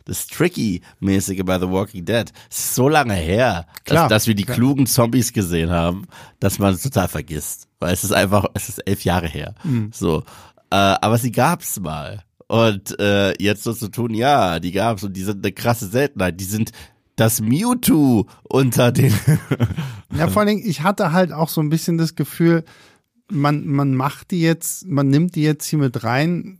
das Tricky-mäßige bei The Walking Dead. Es ist so lange her, dass, dass wir die klar. klugen Zombies gesehen haben, dass man es total vergisst. Weil es ist einfach, es ist elf Jahre her. Mhm. So. Äh, aber sie gab's mal. Und äh, jetzt so zu tun, ja, die gab's und die sind eine krasse Seltenheit. Die sind das Mewtwo unter den. <laughs> ja, vor allen Dingen, ich hatte halt auch so ein bisschen das Gefühl, man, man macht die jetzt, man nimmt die jetzt hier mit rein,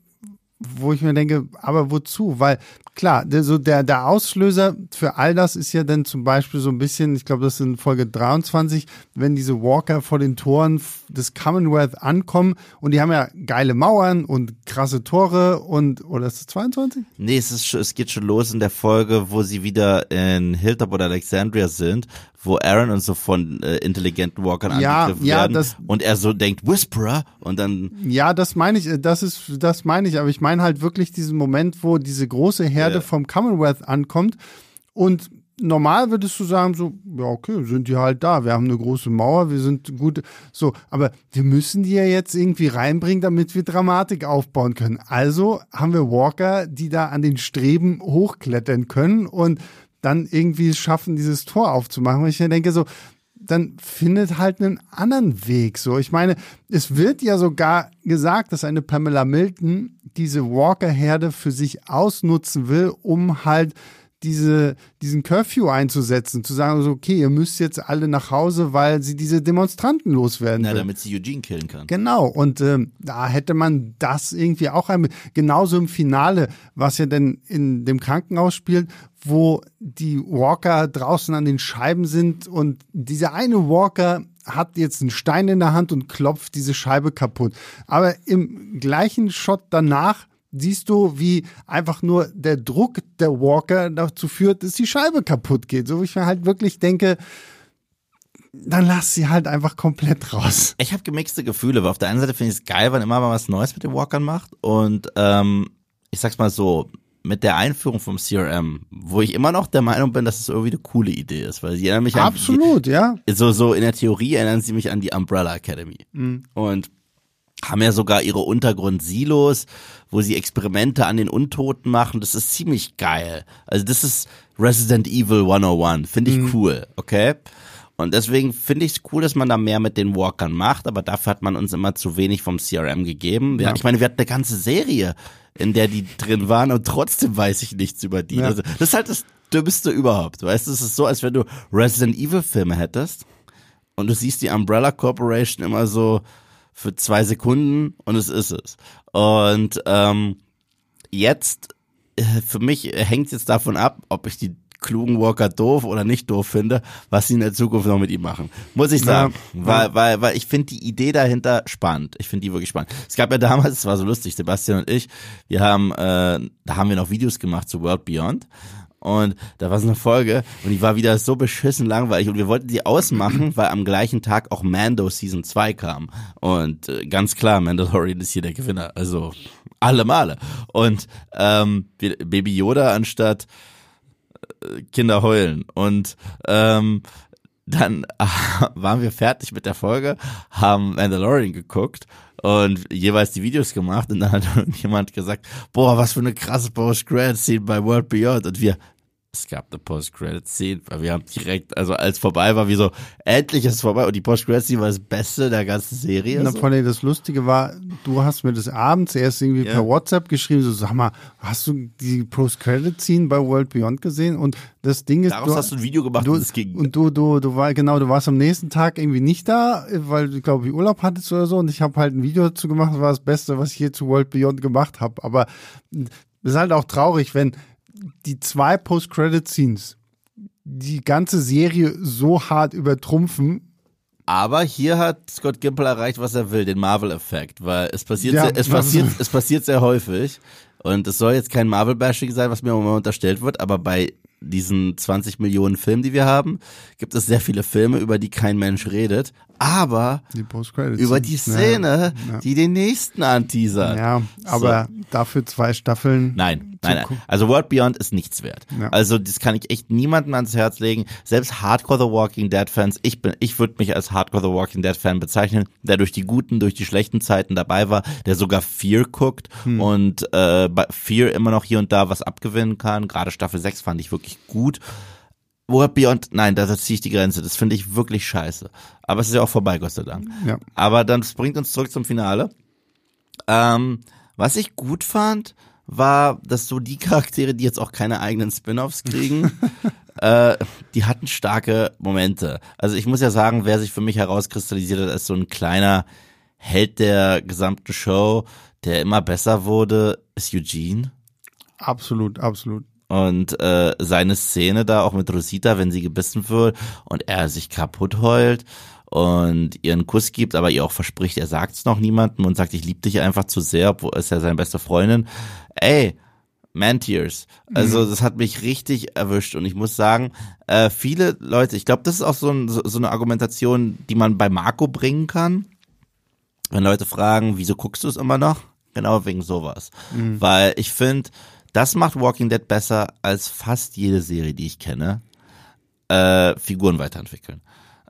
wo ich mir denke, aber wozu? Weil klar, der, so der, der Auslöser für all das ist ja dann zum Beispiel so ein bisschen, ich glaube, das ist in Folge 23, wenn diese Walker vor den Toren des Commonwealth ankommen und die haben ja geile Mauern und krasse Tore und, oder ist es 22? Nee, es, ist, es geht schon los in der Folge, wo sie wieder in Hilltop oder Alexandria sind, wo Aaron und so von äh, intelligenten Walkern ja, angegriffen ja, werden das, und er so denkt Whisperer und dann ja das meine ich das ist das meine ich aber ich meine meine halt wirklich diesen Moment, wo diese große Herde Ja. vom Commonwealth ankommt und normal würdest du sagen so, ja okay, sind die halt da, wir haben eine große Mauer, wir sind gut, so, aber wir müssen die ja jetzt irgendwie reinbringen, damit wir Dramatik aufbauen können. Also haben wir Walker, die da an den Streben hochklettern können und dann irgendwie schaffen, dieses Tor aufzumachen. Und ich denke so, dann findet halt einen anderen Weg. So, ich meine, es wird ja sogar gesagt, dass eine Pamela Milton diese Walker-Herde für sich ausnutzen will, um halt diese, diesen Curfew einzusetzen, zu sagen, so, okay, ihr müsst jetzt alle nach Hause, weil sie diese Demonstranten loswerden Na, will. damit sie Eugene killen kann. Genau, und ähm, da hätte man das irgendwie auch ein, genauso im Finale, was ja denn in dem Krankenhaus spielt, wo die Walker draußen an den Scheiben sind und dieser eine Walker hat jetzt einen Stein in der Hand und klopft diese Scheibe kaputt. Aber im gleichen Shot danach siehst du, wie einfach nur der Druck der Walker dazu führt, dass die Scheibe kaputt geht. So wie ich mir halt wirklich denke, dann lass sie halt einfach komplett raus. Ich habe gemixte Gefühle, weil auf der einen Seite finde ich es geil, wann immer man was Neues mit den Walkern macht. Und ähm, ich sag's mal so, mit der Einführung vom CRM, wo ich immer noch der Meinung bin, dass es irgendwie eine coole Idee ist, weil sie erinnern mich Absolut, ja. an so so in der Theorie erinnern sie mich an die Umbrella Academy und haben ja sogar ihre Untergrundsilos, wo sie Experimente an den Untoten machen. Das ist ziemlich geil. Also das ist Resident Evil 101, finde ich cool, okay? Und deswegen finde ich es cool, dass man da mehr mit den Walkern macht, aber dafür hat man uns immer zu wenig vom CRM gegeben. Ja. Ich meine, wir hatten eine ganze Serie, in der die drin waren und trotzdem weiß ich nichts über die. Ja. Also, das ist halt das Dümmste überhaupt. Weißt du, es ist so, als wenn du Resident Evil Filme hättest und du siehst die Umbrella Corporation immer so für zwei Sekunden und es ist es. Und ähm, jetzt, äh, für mich hängt jetzt davon ab, ob ich die klugen Walker doof oder nicht doof finde, was sie in der Zukunft noch mit ihm machen. Muss ich sagen. Ja, weil, weil, weil ich finde die Idee dahinter spannend. Ich finde die wirklich spannend. Es gab ja damals, es war so lustig, Sebastian und ich, wir haben, äh, da haben wir noch Videos gemacht zu World Beyond. Und da war so eine Folge und die war wieder so beschissen langweilig und wir wollten die ausmachen, weil am gleichen Tag auch Mando Season 2 kam. Und äh, ganz klar, Mandalorian ist hier der Gewinner. Also alle Male. Und ähm, Baby Yoda anstatt äh, Kinder heulen. Und ähm, dann <laughs> waren wir fertig mit der Folge, haben Mandalorian geguckt und jeweils die Videos gemacht und dann hat <laughs> irgendjemand gesagt, boah, was für eine krasse Post-Credit-Scene bei World Beyond. Und wir, es gab eine Post-Credit-Scene, weil wir haben direkt, also als vorbei war, wie so, endlich ist es vorbei und die Post-Credit-Scene war das Beste der ganzen Serie. Na, So. vor allem das Lustige war, du hast mir das abends erst irgendwie Ja. per WhatsApp geschrieben, so sag mal, hast du die Post-Credit-Scene bei World Beyond gesehen? Und das Ding ist, Daraus hast du ein Video gemacht du, und es ging. und du, du, du war genau, du warst am nächsten Tag irgendwie nicht da, weil du glaube ich Urlaub hattest oder so. Und ich habe halt ein Video dazu gemacht. Das war das Beste, was ich je zu World Beyond gemacht habe. Aber es ist halt auch traurig, wenn die zwei Post-Credit-Scenes die ganze Serie so hart übertrumpfen. Aber hier hat Scott Gimple erreicht, was er will, den Marvel-Effekt, weil es passiert, Ja, sehr, es passiert, es passiert sehr häufig und es soll jetzt kein Marvel-Bashing sein, was mir immer unterstellt wird, aber bei diesen 20 Millionen Filmen, die wir haben, gibt es sehr viele Filme, über die kein Mensch redet, aber Die über die Szene, ja. die den nächsten anteasert. Ja, aber dafür zwei Staffeln. Nein, nein, nein. Also World Beyond ist nichts wert. Ja. Also das kann ich echt niemandem ans Herz legen. Selbst Hardcore The Walking Dead Fans, ich bin, ich würde mich als Hardcore The Walking Dead Fan bezeichnen, der durch die guten, durch die schlechten Zeiten dabei war, der sogar Fear guckt Hm. und äh, bei Fear immer noch hier und da was abgewinnen kann. Gerade Staffel 6 fand ich wirklich gut. World Beyond, nein, da ziehe ich die Grenze. Das finde ich wirklich scheiße. Aber es ist ja auch vorbei, Gott sei Dank. Ja. Aber dann das bringt uns zurück zum Finale. Ähm, was ich gut fand, war, dass so die Charaktere, die jetzt auch keine eigenen Spin-offs kriegen, <laughs> äh, die hatten starke Momente. Also ich muss ja sagen, wer sich für mich herauskristallisiert hat als so ein kleiner Held der gesamten Show, der immer besser wurde, ist Eugene. Absolut, absolut. Und äh, seine Szene da auch mit Rosita, wenn sie gebissen wird und er sich kaputt heult und ihr einen Kuss gibt, aber ihr auch verspricht, er sagt es noch niemandem und sagt, ich liebe dich einfach zu sehr, obwohl ist ja seine beste Freundin. Ey, Man Tears. Also das hat mich richtig erwischt und ich muss sagen, äh, viele Leute, ich glaube, das ist auch so, ein, so, so eine Argumentation, die man bei Marco bringen kann. Wenn Leute fragen, wieso guckst du es immer noch? Genau wegen sowas. Weil ich finde, das macht Walking Dead besser als fast jede Serie, die ich kenne. Äh, Figuren weiterentwickeln.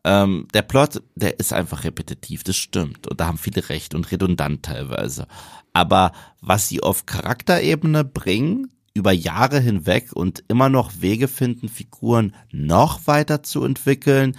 Ähm, der Plot, der ist einfach repetitiv, das stimmt. Und da haben viele recht und redundant teilweise. Aber was sie auf Charakterebene bringen, über Jahre hinweg und immer noch Wege finden, Figuren noch weiter zu entwickeln,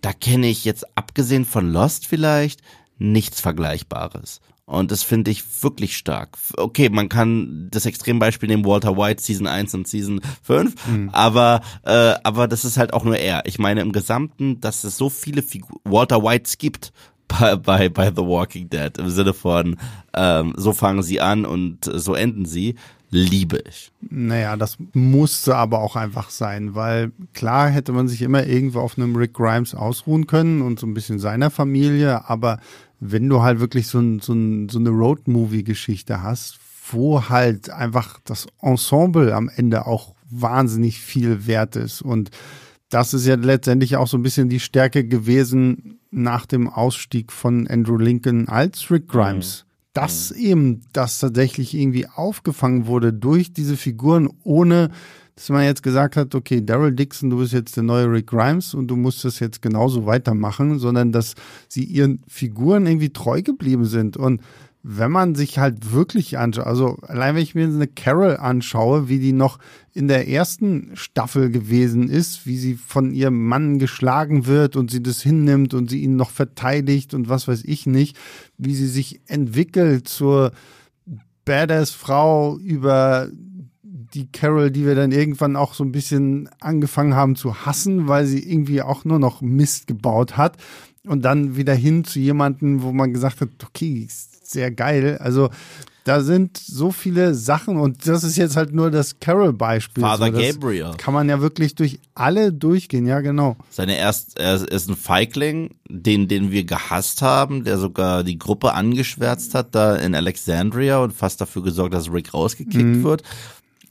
da kenne ich jetzt, abgesehen von Lost vielleicht, nichts Vergleichbares. Und das finde ich wirklich stark. Okay, man kann das Extrembeispiel nehmen, Walter White, Season 1 und Season 5, aber, äh, aber das ist halt auch nur er. Ich meine im Gesamten, dass es so viele Figu Walter Whites gibt <laughs> bei, bei, bei The Walking Dead, im Sinne von, ähm, so fangen sie an und so enden sie, liebe ich. Naja, das musste aber auch einfach sein, weil klar hätte man sich immer irgendwo auf einem Rick Grimes ausruhen können und so ein bisschen seiner Familie, aber wenn du halt wirklich so, ein, so, ein, so eine Road-Movie-Geschichte hast, wo halt einfach das Ensemble am Ende auch wahnsinnig viel wert ist und das ist ja letztendlich auch so ein bisschen die Stärke gewesen nach dem Ausstieg von Andrew Lincoln als Rick Grimes. Dass eben das tatsächlich irgendwie aufgefangen wurde durch diese Figuren, ohne dass man jetzt gesagt hat, okay, Daryl Dixon, du bist jetzt der neue Rick Grimes und du musst das jetzt genauso weitermachen, sondern dass sie ihren Figuren irgendwie treu geblieben sind. Und wenn man sich halt wirklich anschaut, also allein wenn ich mir eine Carol anschaue, wie die noch in der ersten Staffel gewesen ist, wie sie von ihrem Mann geschlagen wird und sie das hinnimmt und sie ihn noch verteidigt und was weiß ich nicht, wie sie sich entwickelt zur Badass-Frau über die Carol, die wir dann irgendwann auch so ein bisschen angefangen haben zu hassen, weil sie irgendwie auch nur noch Mist gebaut hat. Und dann wieder hin zu jemandem, wo man gesagt hat, okay, sehr geil. Also da sind so viele Sachen und das ist jetzt halt nur das Carol-Beispiel. Father so, Gabriel. Kann man ja wirklich durch alle durchgehen, ja genau. Seine erst, er ist ein Feigling, den, den wir gehasst haben, der sogar die Gruppe angeschwärzt hat da in Alexandria und fast dafür gesorgt, dass Rick rausgekickt wird.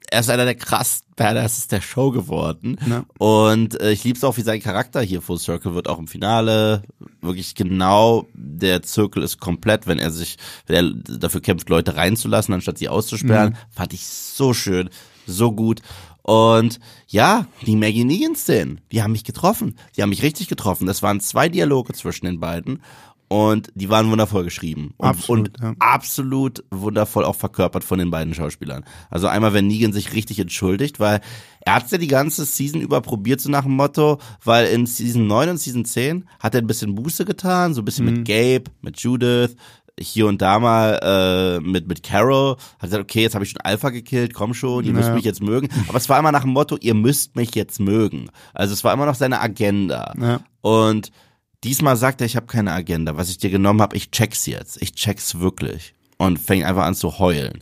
Er ist einer der krass Badasses der Show geworden. Ja. Und äh, ich lieb's auch, wie sein Charakter hier Full Circle wird, auch im Finale. Wirklich genau, der Zirkel ist komplett, wenn er sich, wenn er dafür kämpft, Leute reinzulassen, anstatt sie auszusperren. Fand ich so schön, so gut. Und ja, die Maggie Negan-Szenen, die haben mich getroffen. Die haben mich richtig getroffen. Das waren zwei Dialoge zwischen den beiden. Und die waren wundervoll geschrieben. Und, Absolut, und ja. absolut wundervoll auch verkörpert von den beiden Schauspielern. Also einmal, wenn Negan sich richtig entschuldigt, weil er hat's ja die ganze Season über probiert, so nach dem Motto, weil in Season 9 und Season 10 hat er ein bisschen Buße getan, so ein bisschen Mhm. mit Gabe, mit Judith, hier und da mal äh, mit mit Carol, hat gesagt, okay, jetzt habe ich schon Alpha gekillt, komm schon, ihr müsst Ja. mich jetzt mögen. Aber es war immer nach dem Motto, ihr müsst mich jetzt mögen. Also es war immer noch seine Agenda. Ja. Und diesmal sagt er, ich habe keine Agenda. Was ich dir genommen habe, ich check's jetzt. Ich check's wirklich. Und fängt einfach an zu heulen.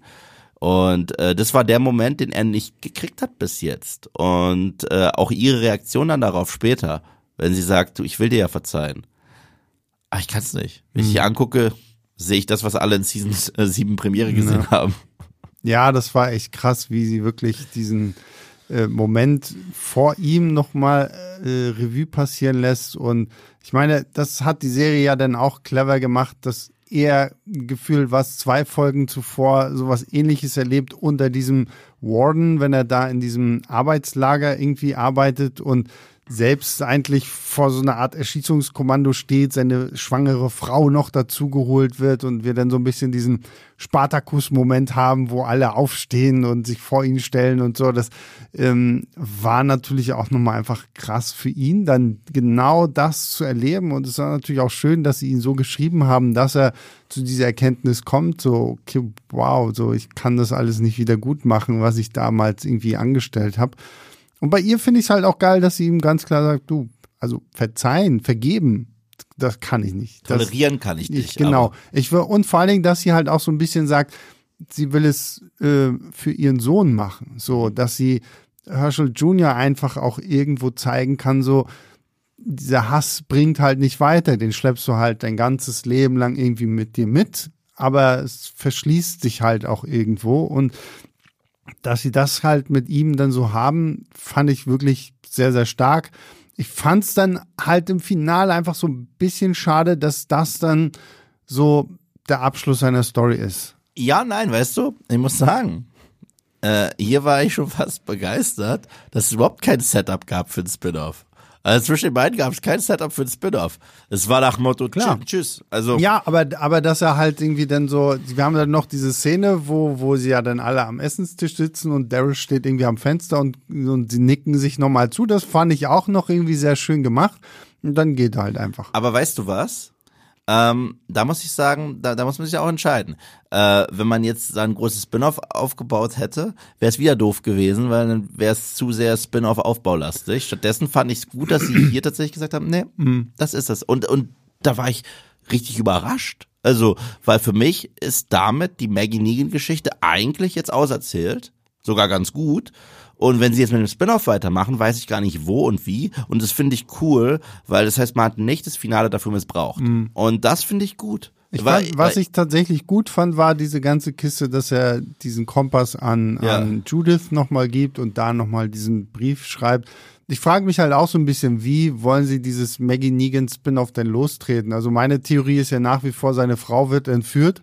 Und äh, das war der Moment, den er nicht gekriegt hat bis jetzt. Und äh, auch ihre Reaktion dann darauf später, wenn sie sagt, du, ich will dir ja verzeihen. Aber ich kann's nicht. Wenn ich Mhm. die angucke, sehe ich das, was alle in Season äh, 7 Premiere gesehen haben. Ja, das war echt krass, wie sie wirklich diesen äh, Moment vor ihm nochmal äh, Revue passieren lässt. Und ich meine, das hat die Serie ja dann auch clever gemacht, dass er gefühlt was zwei Folgen zuvor sowas ähnliches erlebt unter diesem Warden, wenn er da in diesem Arbeitslager irgendwie arbeitet und selbst eigentlich vor so einer Art Erschießungskommando steht, seine schwangere Frau noch dazugeholt wird und wir dann so ein bisschen diesen Spartakus-Moment haben, wo alle aufstehen und sich vor ihn stellen und so. Das ähm, war natürlich auch nochmal einfach krass für ihn, dann genau das zu erleben. Und es war natürlich auch schön, dass sie ihn so geschrieben haben, dass er zu dieser Erkenntnis kommt, so, okay, wow, so ich kann das alles nicht wieder gut machen, was ich damals irgendwie angestellt habe. Und bei ihr finde ich es halt auch geil, dass sie ihm ganz klar sagt, du, also verzeihen, vergeben, das kann ich nicht. Das, Tolerieren kann ich nicht. ich, genau. Ich will, und vor allen Dingen, dass sie halt auch so ein bisschen sagt, sie will es äh, für ihren Sohn machen. So, dass sie Herschel Jr. einfach auch irgendwo zeigen kann, so, dieser Hass bringt halt nicht weiter, den schleppst du halt dein ganzes Leben lang irgendwie mit dir mit, aber es verschließt sich halt auch irgendwo und dass sie das halt mit ihm dann so haben, fand ich wirklich sehr, sehr stark. Ich fand es dann halt im Finale einfach so ein bisschen schade, dass das dann so der Abschluss seiner Story ist. Ja, nein, weißt du, ich muss sagen, äh, hier war ich schon fast begeistert, dass es überhaupt kein Setup gab für den Spin-off. Also zwischen den beiden gab es kein Setup für den Spin-off. Es war nach Motto, Klar. tschüss. Also Ja, aber, aber dass er halt irgendwie dann so, wir haben dann noch diese Szene, wo, wo sie ja dann alle am Essenstisch sitzen und Daryl steht irgendwie am Fenster und, und sie nicken sich nochmal zu. Das fand ich auch noch irgendwie sehr schön gemacht. Und dann geht er halt einfach. Aber weißt du was? Ähm, da muss ich sagen, da, da muss man sich auch entscheiden. Äh, wenn man jetzt ein großes Spin-off aufgebaut hätte, wäre es wieder doof gewesen, weil dann wäre es zu sehr Spin-off aufbaulastig. Stattdessen fand ich es gut, dass sie hier tatsächlich gesagt haben, nee, das ist es. Und, und da war ich richtig überrascht. Also, weil für mich ist damit die Maggie Negan-Geschichte eigentlich jetzt auserzählt. Sogar ganz gut. Und wenn sie jetzt mit dem Spin-off weitermachen, weiß ich gar nicht wo und wie. Und das finde ich cool, weil das heißt, man hat nicht das Finale dafür missbraucht. Und das finde ich gut. Ich fand, was ich tatsächlich gut fand, war diese ganze Kiste, dass er diesen Kompass an, Ja. an Judith nochmal gibt und da nochmal diesen Brief schreibt. Ich frage mich halt auch so ein bisschen, wie wollen sie dieses Maggie Negan Spin-off denn lostreten? Also meine Theorie ist ja nach wie vor, seine Frau wird entführt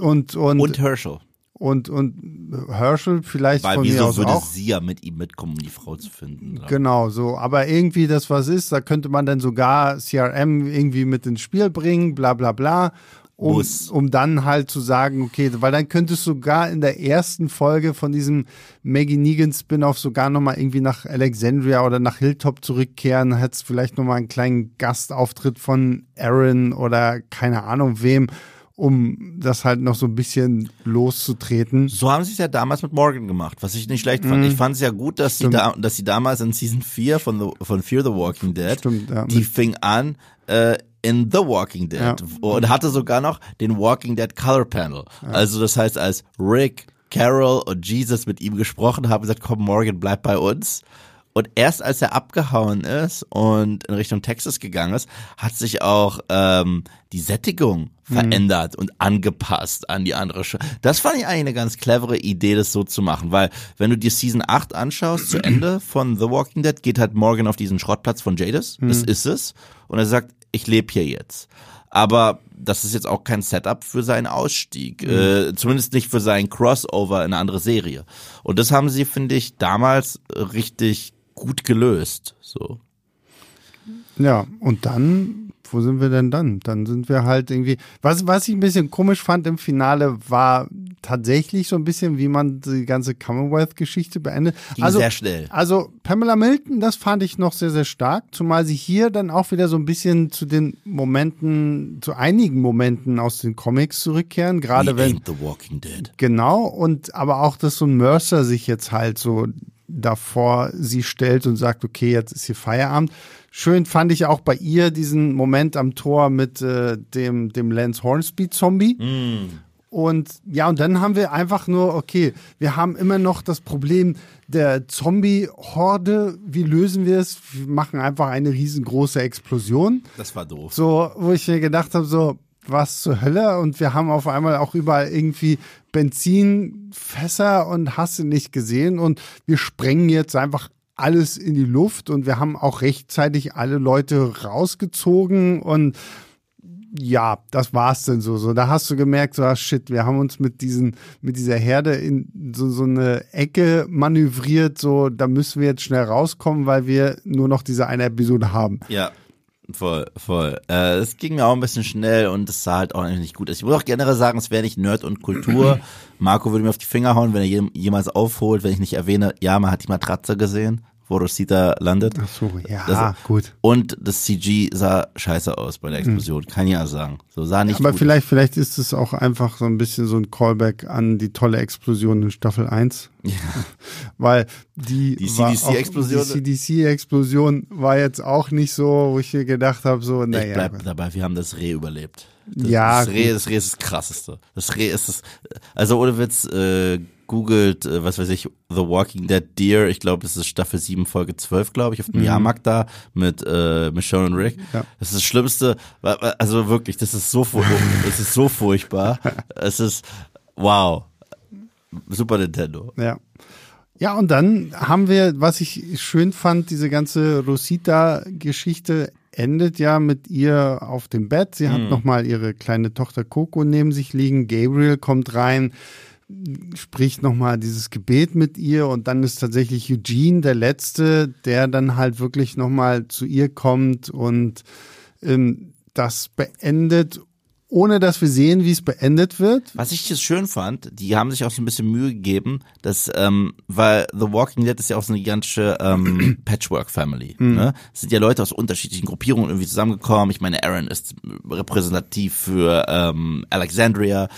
und und und Herschel. Und, und Herschel vielleicht Weil von mir wieso aus würde auch. sie ja mit ihm mitkommen, um die Frau zu finden? Genau, so. Aber irgendwie das was ist, da könnte man dann sogar CRM irgendwie mit ins Spiel bringen, bla bla bla. Um, Muss. um dann halt zu sagen, okay, weil dann könntest du sogar in der ersten Folge von diesem Maggie Negan Spin-off sogar nochmal irgendwie nach Alexandria oder nach Hilltop zurückkehren, hättest vielleicht nochmal einen kleinen Gastauftritt von Aaron oder keine Ahnung wem, um das halt noch so ein bisschen loszutreten. So haben sie es ja damals mit Morgan gemacht, was ich nicht schlecht fand. Mhm. Ich fand es ja gut, dass sie, da, dass sie damals in Season 4 von, the, von Fear the Walking Dead, Stimmt, ja. die fing an äh, in The Walking Dead Ja. und hatte sogar noch den Walking Dead Color Panel. Also das heißt, als Rick, Carol und Jesus mit ihm gesprochen haben, gesagt, komm Morgan, bleib bei uns. Und erst als er abgehauen ist und in Richtung Texas gegangen ist, hat sich auch ähm, die Sättigung verändert und angepasst an die andere Show. Das fand ich eigentlich eine ganz clevere Idee, das so zu machen, weil wenn du dir Season 8 anschaust, zu Ende von The Walking Dead, geht halt Morgan auf diesen Schrottplatz von Jadis, das ist es, und er sagt, ich lebe hier jetzt. Aber das ist jetzt auch kein Setup für seinen Ausstieg. Äh, zumindest nicht für seinen Crossover in eine andere Serie. Und das haben sie, finde ich, damals richtig gut gelöst. So. Ja, und dann, wo sind wir denn dann? Dann sind wir halt irgendwie. Was, was ich ein bisschen komisch fand im Finale, war tatsächlich so ein bisschen, wie man die ganze Commonwealth-Geschichte beendet. Ging sehr schnell. Also Pamela Milton, das fand ich noch sehr, sehr stark, zumal sie hier dann auch wieder so ein bisschen zu den Momenten, zu einigen Momenten aus den Comics zurückkehren, gerade We wenn. the Walking Dead. Genau, und aber auch, dass so ein Mercer sich jetzt halt so davor sie stellt und sagt, okay, jetzt ist hier Feierabend. Schön fand ich auch bei ihr diesen Moment am Tor mit äh, dem, dem Lance Hornsby-Zombie. Und ja, und dann haben wir einfach nur, okay, wir haben immer noch das Problem der Zombie-Horde. Wie lösen wir es? Wir machen einfach eine riesengroße Explosion. Das war doof. So, wo ich mir gedacht habe, so, was zur Hölle? Und wir haben auf einmal auch überall irgendwie Benzinfässer und hast du nicht gesehen. Und wir sprengen jetzt einfach alles in die Luft und wir haben auch rechtzeitig alle Leute rausgezogen und ja, das war's denn so. So, da hast du gemerkt, so, ah, shit, wir haben uns mit diesen, mit dieser Herde in so, so eine Ecke manövriert, so, da müssen wir jetzt schnell rauskommen, weil wir nur noch diese eine Episode haben. Ja, voll, voll. Äh, es ging mir auch ein bisschen schnell und es sah halt auch eigentlich nicht gut aus. Ich muss auch generell sagen, es wäre nicht Nerd und Kultur. <clears throat> Marco würde mir auf die Finger hauen, wenn er jem- jemals aufholt, wenn ich nicht erwähne, ja, man hat die Matratze gesehen, wo Rosita landet. Ach so, ja, Das- gut. Und das CG sah scheiße aus bei der Explosion, kann ich ja sagen. So sah nicht Aber vielleicht, vielleicht ist es auch einfach so ein bisschen so ein Callback an die tolle Explosion in Staffel 1. <laughs> Weil die, Die CDC-Explosion? CDC-Explosion war jetzt auch nicht so, wo ich mir gedacht habe, so, Ich naja. bleib dabei, wir haben das Reh überlebt. Das, Ja, das Reh, das Reh ist das krasseste. Das Reh ist das, also ohne Witz, äh, googelt, äh, was weiß ich, The Walking Dead Deer, ich glaube, das ist Staffel 7, Folge 12, glaube ich, auf dem Jahrmarkt da mit äh, Michonne und Rick. Mhm. Ja. Das ist das Schlimmste, also wirklich, das ist so, fu- <laughs> das ist so furchtbar. Es ist, wow. Super Nintendo. Ja. Ja, und dann haben wir, was ich schön fand, diese ganze Rosita-Geschichte endet ja mit ihr auf dem Bett. Sie hat nochmal ihre kleine Tochter Coco neben sich liegen. Gabriel kommt rein, spricht nochmal dieses Gebet mit ihr und dann ist tatsächlich Eugene der Letzte, der dann halt wirklich nochmal zu ihr kommt und ähm, das beendet, ohne dass wir sehen, wie es beendet wird. Was ich jetzt schön fand, die haben sich auch so ein bisschen Mühe gegeben, dass, ähm, weil The Walking Dead ist ja auch so eine gigantische ähm, <clears throat> Patchwork-Family. Ne? Es sind ja Leute aus unterschiedlichen Gruppierungen irgendwie zusammengekommen. Ich meine, Aaron ist repräsentativ für ähm, Alexandria.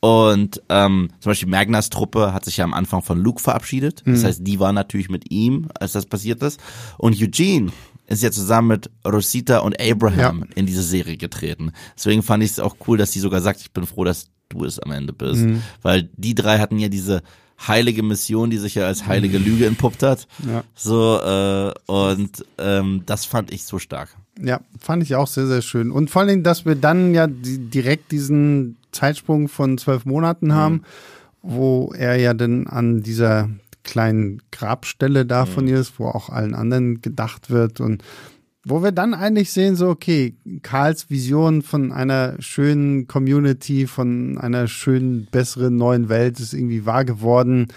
Und ähm, zum Beispiel Magnas Truppe hat sich ja am Anfang von Luke verabschiedet. Das heißt, die war natürlich mit ihm, als das passiert ist. Und Eugene ist ja zusammen mit Rosita und Abraham Ja. in diese Serie getreten. Deswegen fand ich es auch cool, dass sie sogar sagt, ich bin froh, dass du es am Ende bist. Weil die drei hatten ja diese heilige Mission, die sich ja als heilige Lüge entpuppt hat. Ja. So, äh, und ähm, das fand ich so stark. Ja, fand ich auch sehr, sehr schön. Und vor allen Dingen, dass wir dann ja die, direkt diesen Zeitsprung von zwölf Monaten haben, wo er ja dann an dieser kleinen Grabstelle da von ihr ist, wo auch allen anderen gedacht wird und wo wir dann eigentlich sehen, so, okay, Karls Vision von einer schönen Community, von einer schönen, besseren neuen Welt ist irgendwie wahr geworden.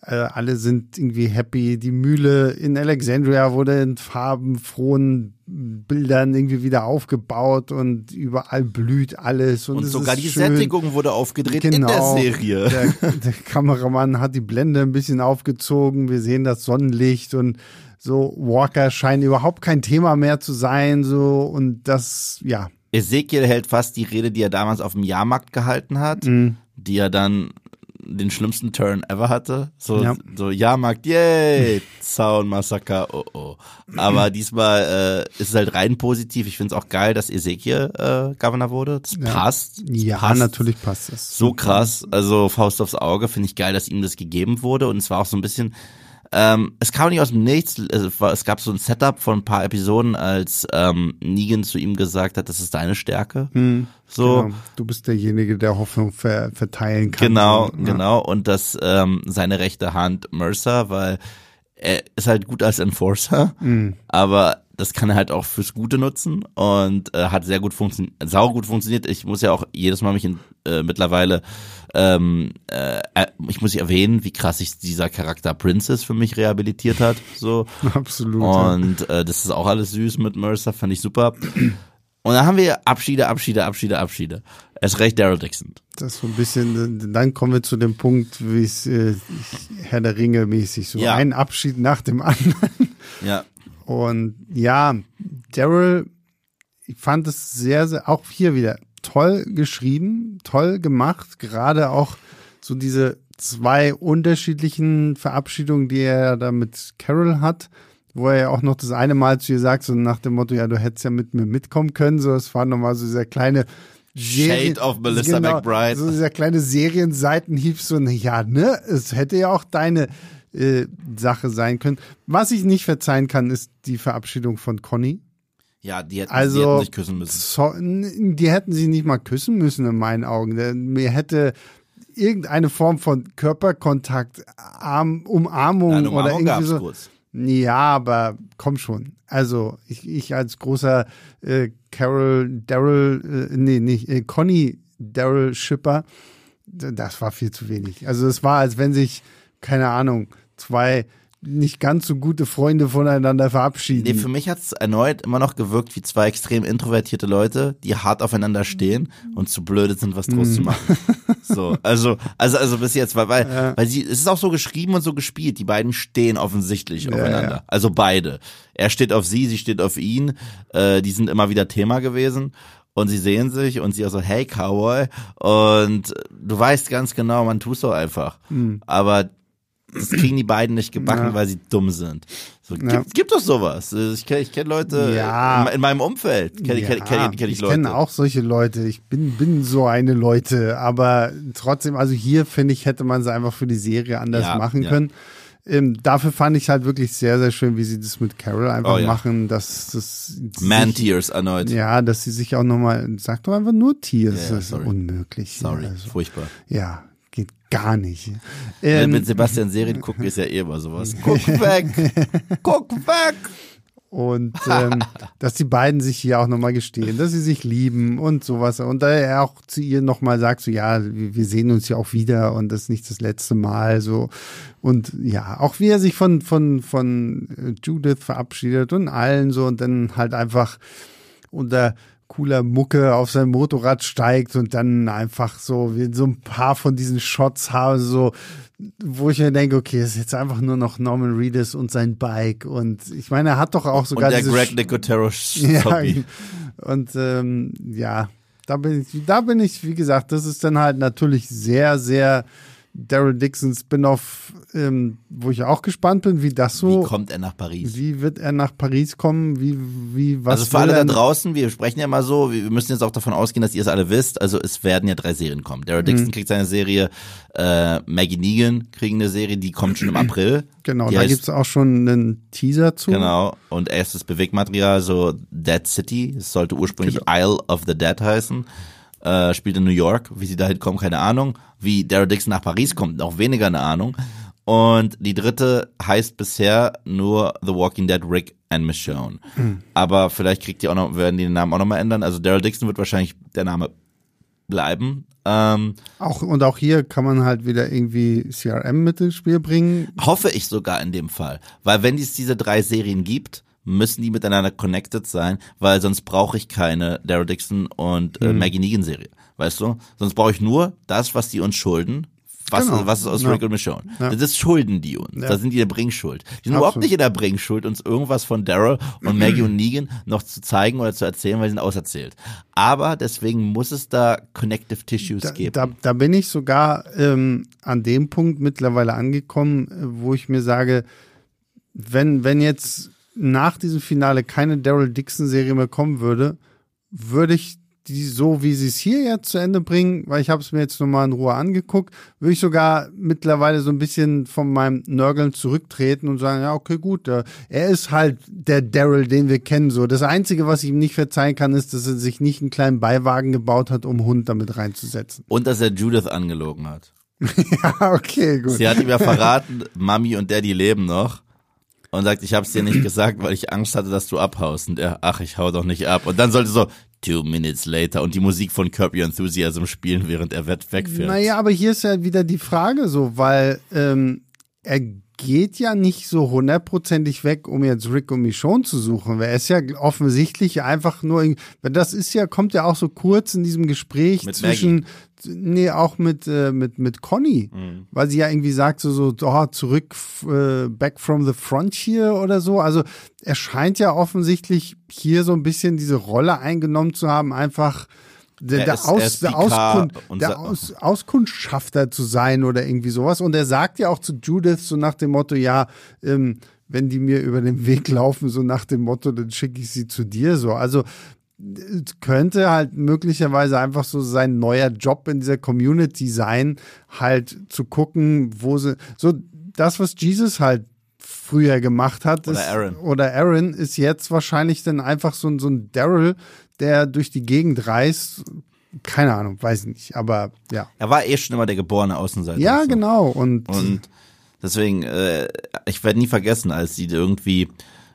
Äh, alle sind irgendwie happy. Die Mühle in Alexandria wurde in farbenfrohen Bildern irgendwie wieder aufgebaut und überall blüht alles. Und, Und sogar die schön. Sättigung wurde aufgedreht in der Genau. Serie. Der, der Kameramann hat die Blende ein bisschen aufgezogen. Wir sehen das Sonnenlicht und so Walker scheint überhaupt kein Thema mehr zu sein. So und das, ja, Ezekiel hält fast die Rede, die er damals auf dem Jahrmarkt gehalten hat, Mhm. die er dann den schlimmsten Turn ever hatte. So, Ja. so Jahrmarkt, yay, <laughs> Zaun, Massaker, oh oh. Aber diesmal äh, ist es halt rein positiv. Ich finde es auch geil, dass Ezekiel äh, Governor wurde. Das passt. Das ja, passt. natürlich passt es. So krass, also Faust aufs Auge, finde ich geil, dass ihm das gegeben wurde. Und es war auch so ein bisschen, ähm, es kam nicht aus dem Nichts, es, war, es gab so ein Setup von ein paar Episoden, als ähm, Negan zu ihm gesagt hat, das ist deine Stärke. so, Genau. Du bist derjenige, der Hoffnung ver verteilen kann. genau, so, ja. genau. Und das ähm, seine rechte Hand Mercer, weil er ist halt gut als Enforcer, Mhm. aber das kann er halt auch fürs Gute nutzen und äh, hat sehr gut funktioniert, sau gut funktioniert. Ich muss ja auch jedes Mal mich in, äh, mittlerweile, ähm, äh, äh, ich muss erwähnen, wie krass sich dieser Charakter Princess für mich rehabilitiert hat. So <laughs> Absolut. und äh, das ist auch alles süß mit Mercer, fand ich super. Und dann haben wir Abschiede, Abschiede, Abschiede, Abschiede. Erst recht Daryl Dixon. Das ist so ein bisschen, dann kommen wir zu dem Punkt, wie es äh, Herr der Ringe mäßig so Ja. ein Abschied nach dem <laughs> anderen. Ja, Und ja, Daryl, ich fand es sehr, sehr, auch hier wieder toll geschrieben, toll gemacht, gerade auch so diese zwei unterschiedlichen Verabschiedungen, die er da mit Carol hat, wo er ja auch noch das eine Mal zu ihr sagt, so nach dem Motto, ja, du hättest ja mit mir mitkommen können, so, es war nochmal so dieser kleine Serien- Shade of Melissa McBride. So dieser kleine Serienseitenhieb, so, na ja, ne, es hätte ja auch deine äh, Sache sein können. Was ich nicht verzeihen kann, ist die Verabschiedung von Conny. ja, die hätten, Also, die hätten sich küssen müssen. So, die hätten sie nicht mal küssen müssen, in meinen Augen. Mir hätte irgendeine Form von Körperkontakt, Arm, Umarmung oder Umarmung irgendwie gab's so. kurz. Ja, aber komm schon. Also ich, ich als großer äh, Carol Daryl, äh, nee, nicht äh, Conny Daryl Schipper, das war viel zu wenig. Also es war, als wenn sich keine Ahnung zwei nicht ganz so gute Freunde voneinander verabschieden. Nee, für mich hat's erneut immer noch gewirkt wie zwei extrem introvertierte Leute, die hart aufeinander stehen und zu blöde sind, was draus zu machen. So, also, also, also bis jetzt, weil, weil, weil sie, es ist auch so geschrieben und so gespielt. Die beiden stehen offensichtlich aufeinander. ja. Also beide. Er steht auf sie, sie steht auf ihn. Äh, die sind immer wieder Thema gewesen. Und sie sehen sich und sie auch so, hey Cowboy. Und du weißt ganz genau, man tut so einfach. Aber das kriegen die beiden nicht gebacken, Ja. weil sie dumm sind. So, gibt, Ja. gibt doch sowas. Ich kenne ich kenn Leute Ja. in, in meinem Umfeld. Kenne kenn, kenn, kenn ich ich kenne auch solche Leute. Ich bin, bin so eine Leute. Aber trotzdem, also hier finde ich, hätte man sie einfach für die Serie anders machen können. Ähm, dafür fand ich halt wirklich sehr, sehr schön, wie sie das mit Carol einfach Oh ja. machen, dass das Man Tears erneut. Ja, dass sie sich auch nochmal, sag doch einfach nur Tears, Ja, das ist sorry. unmöglich. Sorry, Also, furchtbar. ja, geht gar nicht. Wenn Ähm, mit Sebastian Serien gucken, ist ja eh immer sowas. <laughs> Guck weg! Guck weg! Und <laughs> ähm, dass die beiden sich hier auch nochmal gestehen, dass sie sich lieben und sowas. Und da er auch zu ihr nochmal sagt, so ja, wir sehen uns ja auch wieder und das ist nicht das letzte Mal. so Und ja, auch wie er sich von, von, von Judith verabschiedet und allen so und dann halt einfach unter cooler Mucke auf sein Motorrad steigt und dann einfach so, wie so ein paar von diesen Shots habe, so, wo ich mir denke, okay, ist jetzt einfach nur noch Norman Reedus und sein Bike und ich meine, er hat doch auch sogar und der Greg Nicotero <laughs> ja, und ähm, ja, da bin ich, da bin ich, wie gesagt, das ist dann halt natürlich sehr, sehr Daryl Dixon Spin-off, ähm, wo ich auch gespannt bin, wie das so. Wie kommt er nach Paris? Wie wird er nach Paris kommen? Wie, wie, was? also für alle da draußen, wir sprechen ja mal so, wir müssen jetzt auch davon ausgehen, dass ihr es alle wisst. Also es werden ja drei Serien kommen. Daryl Dixon Mhm. kriegt seine Serie, äh, Maggie Negan kriegen eine Serie, die kommt schon im <clears throat> April. Genau, die da heißt- gibt's auch schon einen Teaser zu. Genau. Und erstes Bewegmaterial, so Dead City. Es sollte ursprünglich Genau. Isle of the Dead heißen. Äh, spielt in New York. Wie sie dahin kommen, keine Ahnung. Wie Daryl Dixon nach Paris kommt, noch weniger eine Ahnung. Und die dritte heißt bisher nur The Walking Dead Rick and Michonne. Hm. Aber vielleicht kriegt die auch noch, werden die den Namen auch nochmal ändern. Also Daryl Dixon wird wahrscheinlich der Name bleiben. Ähm, Auch, und auch hier kann man halt wieder irgendwie CRM mit ins Spiel bringen. Hoffe ich sogar in dem Fall. Weil wenn es diese drei Serien gibt, müssen die miteinander connected sein, weil sonst brauche ich keine Daryl Dixon und Mhm. äh, Maggie Negan Serie. Weißt du? Sonst brauche ich nur das, was die uns schulden. Was, Genau. was ist aus Ja. Rick und Michonne? Ja. Das schulden die uns. Ja. Da sind die in der Bringschuld. Die sind überhaupt Absolut. nicht in der Bringschuld, uns irgendwas von Daryl und Maggie und <clears throat> Negan noch zu zeigen oder zu erzählen, weil sie sind auserzählt. Aber deswegen muss es da Connective Tissues Da, geben. da, da bin ich sogar ähm, an dem Punkt mittlerweile angekommen, äh, wo ich mir sage, wenn, wenn jetzt nach diesem Finale keine Daryl Dixon-Serie mehr kommen würde, würde ich die so, wie sie es hier jetzt zu Ende bringen, weil ich habe es mir jetzt nochmal in Ruhe angeguckt, würde ich sogar mittlerweile so ein bisschen von meinem Nörgeln zurücktreten und sagen, ja, okay, gut, äh, er ist halt der Daryl, den wir kennen. So, das Einzige, was ich ihm nicht verzeihen kann, ist, dass er sich nicht einen kleinen Beiwagen gebaut hat, um Hund damit reinzusetzen. und dass er Judith angelogen hat. <laughs> Ja, okay, gut. Sie hat ihm ja verraten, Mami und Daddy leben noch. Und sagt, ich hab's dir nicht gesagt, weil ich Angst hatte, dass du abhaust. Und er, ach, ich hau doch nicht ab. Und dann sollte so, two minutes later und die Musik von Your Enthusiasm spielen, während er wegfährt. Naja, aber hier ist ja wieder die Frage so, weil ähm, er geht ja nicht so hundertprozentig weg, um jetzt Rick und Michonne zu suchen. Er ist ja offensichtlich einfach nur, das ist ja, kommt ja auch so kurz in diesem Gespräch Mit zwischen, nee, auch mit, äh, mit, mit Conny, Mhm. weil sie ja irgendwie sagt so, so oh, zurück, äh, back from the frontier oder so. Also er scheint ja offensichtlich hier so ein bisschen diese Rolle eingenommen zu haben, einfach der, Er der, ist- er Aus, der, Auskund, und der Aus, Auskundschafter zu sein oder irgendwie sowas. Und er sagt ja auch zu Judith so nach dem Motto, ja, ähm, wenn die mir über den Weg laufen, so nach dem Motto, dann schicke ich sie zu dir so. Also es könnte halt möglicherweise einfach so sein neuer Job in dieser Community sein, halt zu gucken, wo sie, so das, was Jesus halt früher gemacht hat, Oder ist, Aaron. oder Aaron ist jetzt wahrscheinlich dann einfach so, so ein Daryl, der durch die Gegend reist. Keine Ahnung, weiß nicht, aber ja. Er war eh schon immer der geborene Außenseiter. Ja, So. genau. Und, Und deswegen, äh, ich werde nie vergessen, als sie irgendwie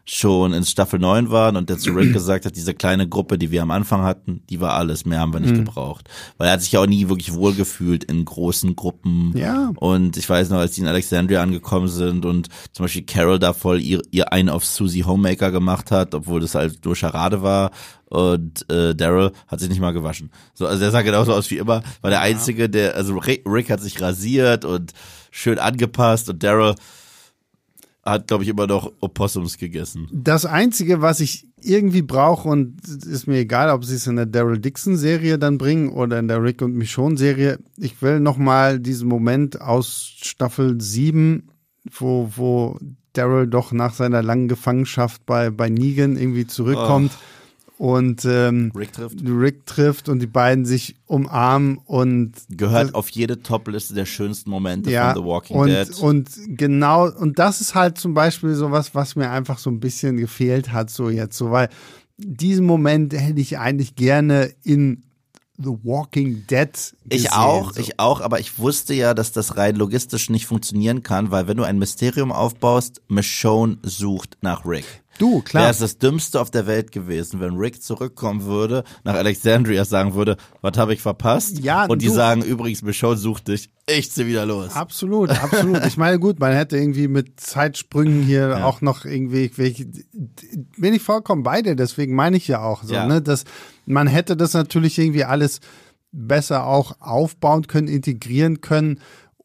schon in Staffel 9 waren und der zu Rick <clears throat> gesagt hat, diese kleine Gruppe, die wir am Anfang hatten, die war alles, mehr haben wir Mhm. nicht gebraucht. Weil er hat sich ja auch nie wirklich wohlgefühlt in großen Gruppen. Ja. Und ich weiß noch, als die in Alexandria angekommen sind und zum Beispiel Carol da voll ihr, ihr einen auf Susie Homemaker gemacht hat, obwohl das halt nur Charade war. Und äh, Daryl hat sich nicht mal gewaschen. So, also er sah genauso aus wie immer, war der Einzige, der, also Rick, Rick hat sich rasiert und schön angepasst und Daryl hat, glaube ich, immer noch Opossums gegessen. das Einzige, was ich irgendwie brauche, und es ist mir egal, ob sie es in der Daryl Dixon-Serie dann bringen oder in der Rick und Michonne-Serie, ich will nochmal diesen Moment aus Staffel 7, wo, wo Daryl doch nach seiner langen Gefangenschaft bei, bei Negan irgendwie zurückkommt und ähm, Rick trifft. Rick trifft und die beiden sich umarmen und Gehört auf jede Top-Liste der schönsten Momente ja, von The Walking und, Dead. Und genau, und das ist halt zum Beispiel sowas, was mir einfach so ein bisschen gefehlt hat, so jetzt, so, weil diesen Moment hätte ich eigentlich gerne in The Walking Dead gesehen. Ich auch, so. ich auch, aber ich wusste ja, dass das rein logistisch nicht funktionieren kann, weil wenn du ein Mysterium aufbaust, Michonne sucht nach Rick. Du, klar. Wäre es das Dümmste auf der Welt gewesen, wenn Rick zurückkommen würde, nach Alexandria sagen würde, was habe ich verpasst? Ja, Und die du- sagen, übrigens, Michonne sucht dich. Ich zieh wieder los. Absolut, <laughs> absolut. Ich meine, gut, man hätte irgendwie mit Zeitsprüngen hier auch noch irgendwie, welche, bin ich vollkommen bei dir, deswegen meine ich ja auch so, Ja. ne, dass man hätte das natürlich irgendwie alles besser auch aufbauen können, integrieren können,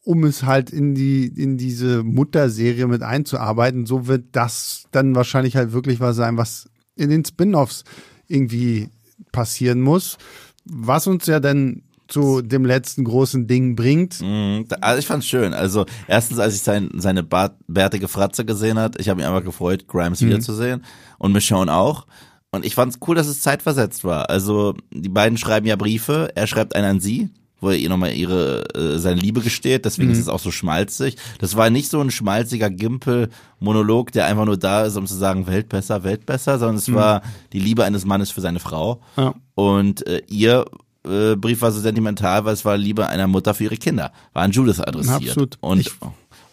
um es halt in die, in diese Mutterserie mit einzuarbeiten. So wird das dann wahrscheinlich halt wirklich was sein, was in den Spin-offs irgendwie passieren muss. Was uns ja dann zu dem letzten großen Ding bringt. Mhm, Also ich fand's schön. Also erstens, als ich sein, seine Bart, bärtige Fratze gesehen hat, ich habe mich einfach gefreut, Grimes wiederzusehen und Michonne auch. Und ich fand's cool, dass es zeitversetzt war. Also die beiden schreiben ja Briefe, er schreibt einen an sie, wo er ihr nochmal ihre äh, seine Liebe gesteht, deswegen ist es auch so schmalzig. Das war nicht so ein schmalziger Gimpel-Monolog, der einfach nur da ist, um zu sagen, Welt besser, Welt besser, sondern es war die Liebe eines Mannes für seine Frau. Ja. Und äh, ihr äh, Brief war so sentimental, weil es war Liebe einer Mutter für ihre Kinder. War an Judith adressiert. Absolut. Und, Ich-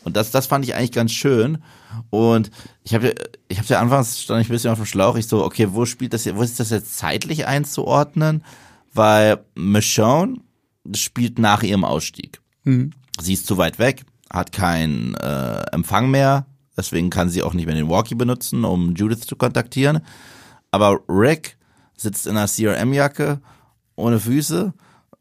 und das, das fand ich eigentlich ganz schön. Und ich habe ich hab ja anfangs stand ich ein bisschen auf dem Schlauch. Ich so, okay, wo spielt das jetzt, wo ist das jetzt zeitlich einzuordnen? Weil Michonne spielt nach ihrem Ausstieg. Sie ist zu weit weg, hat keinen äh, Empfang mehr, deswegen kann sie auch nicht mehr den Walkie benutzen, um Judith zu kontaktieren. Aber Rick sitzt in einer CRM-Jacke, ohne Füße,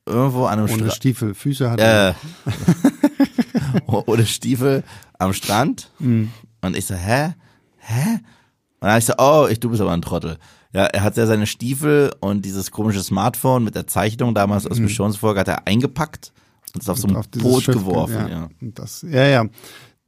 irgendwo an einem Ohne Stra Stiefel, Füße hat er. äh, <laughs> ohne Stiefel am Strand. Und ich so, hä? Hä? Und dann hab ich so, oh, ich, du bist aber ein Trottel. Ja, er hat ja seine Stiefel und dieses komische Smartphone mit der Zeichnung damals aus Michonnes Folge hat er eingepackt und ist auf so ein Boot Schiff, geworfen. Ja. Ja. Das, ja, ja.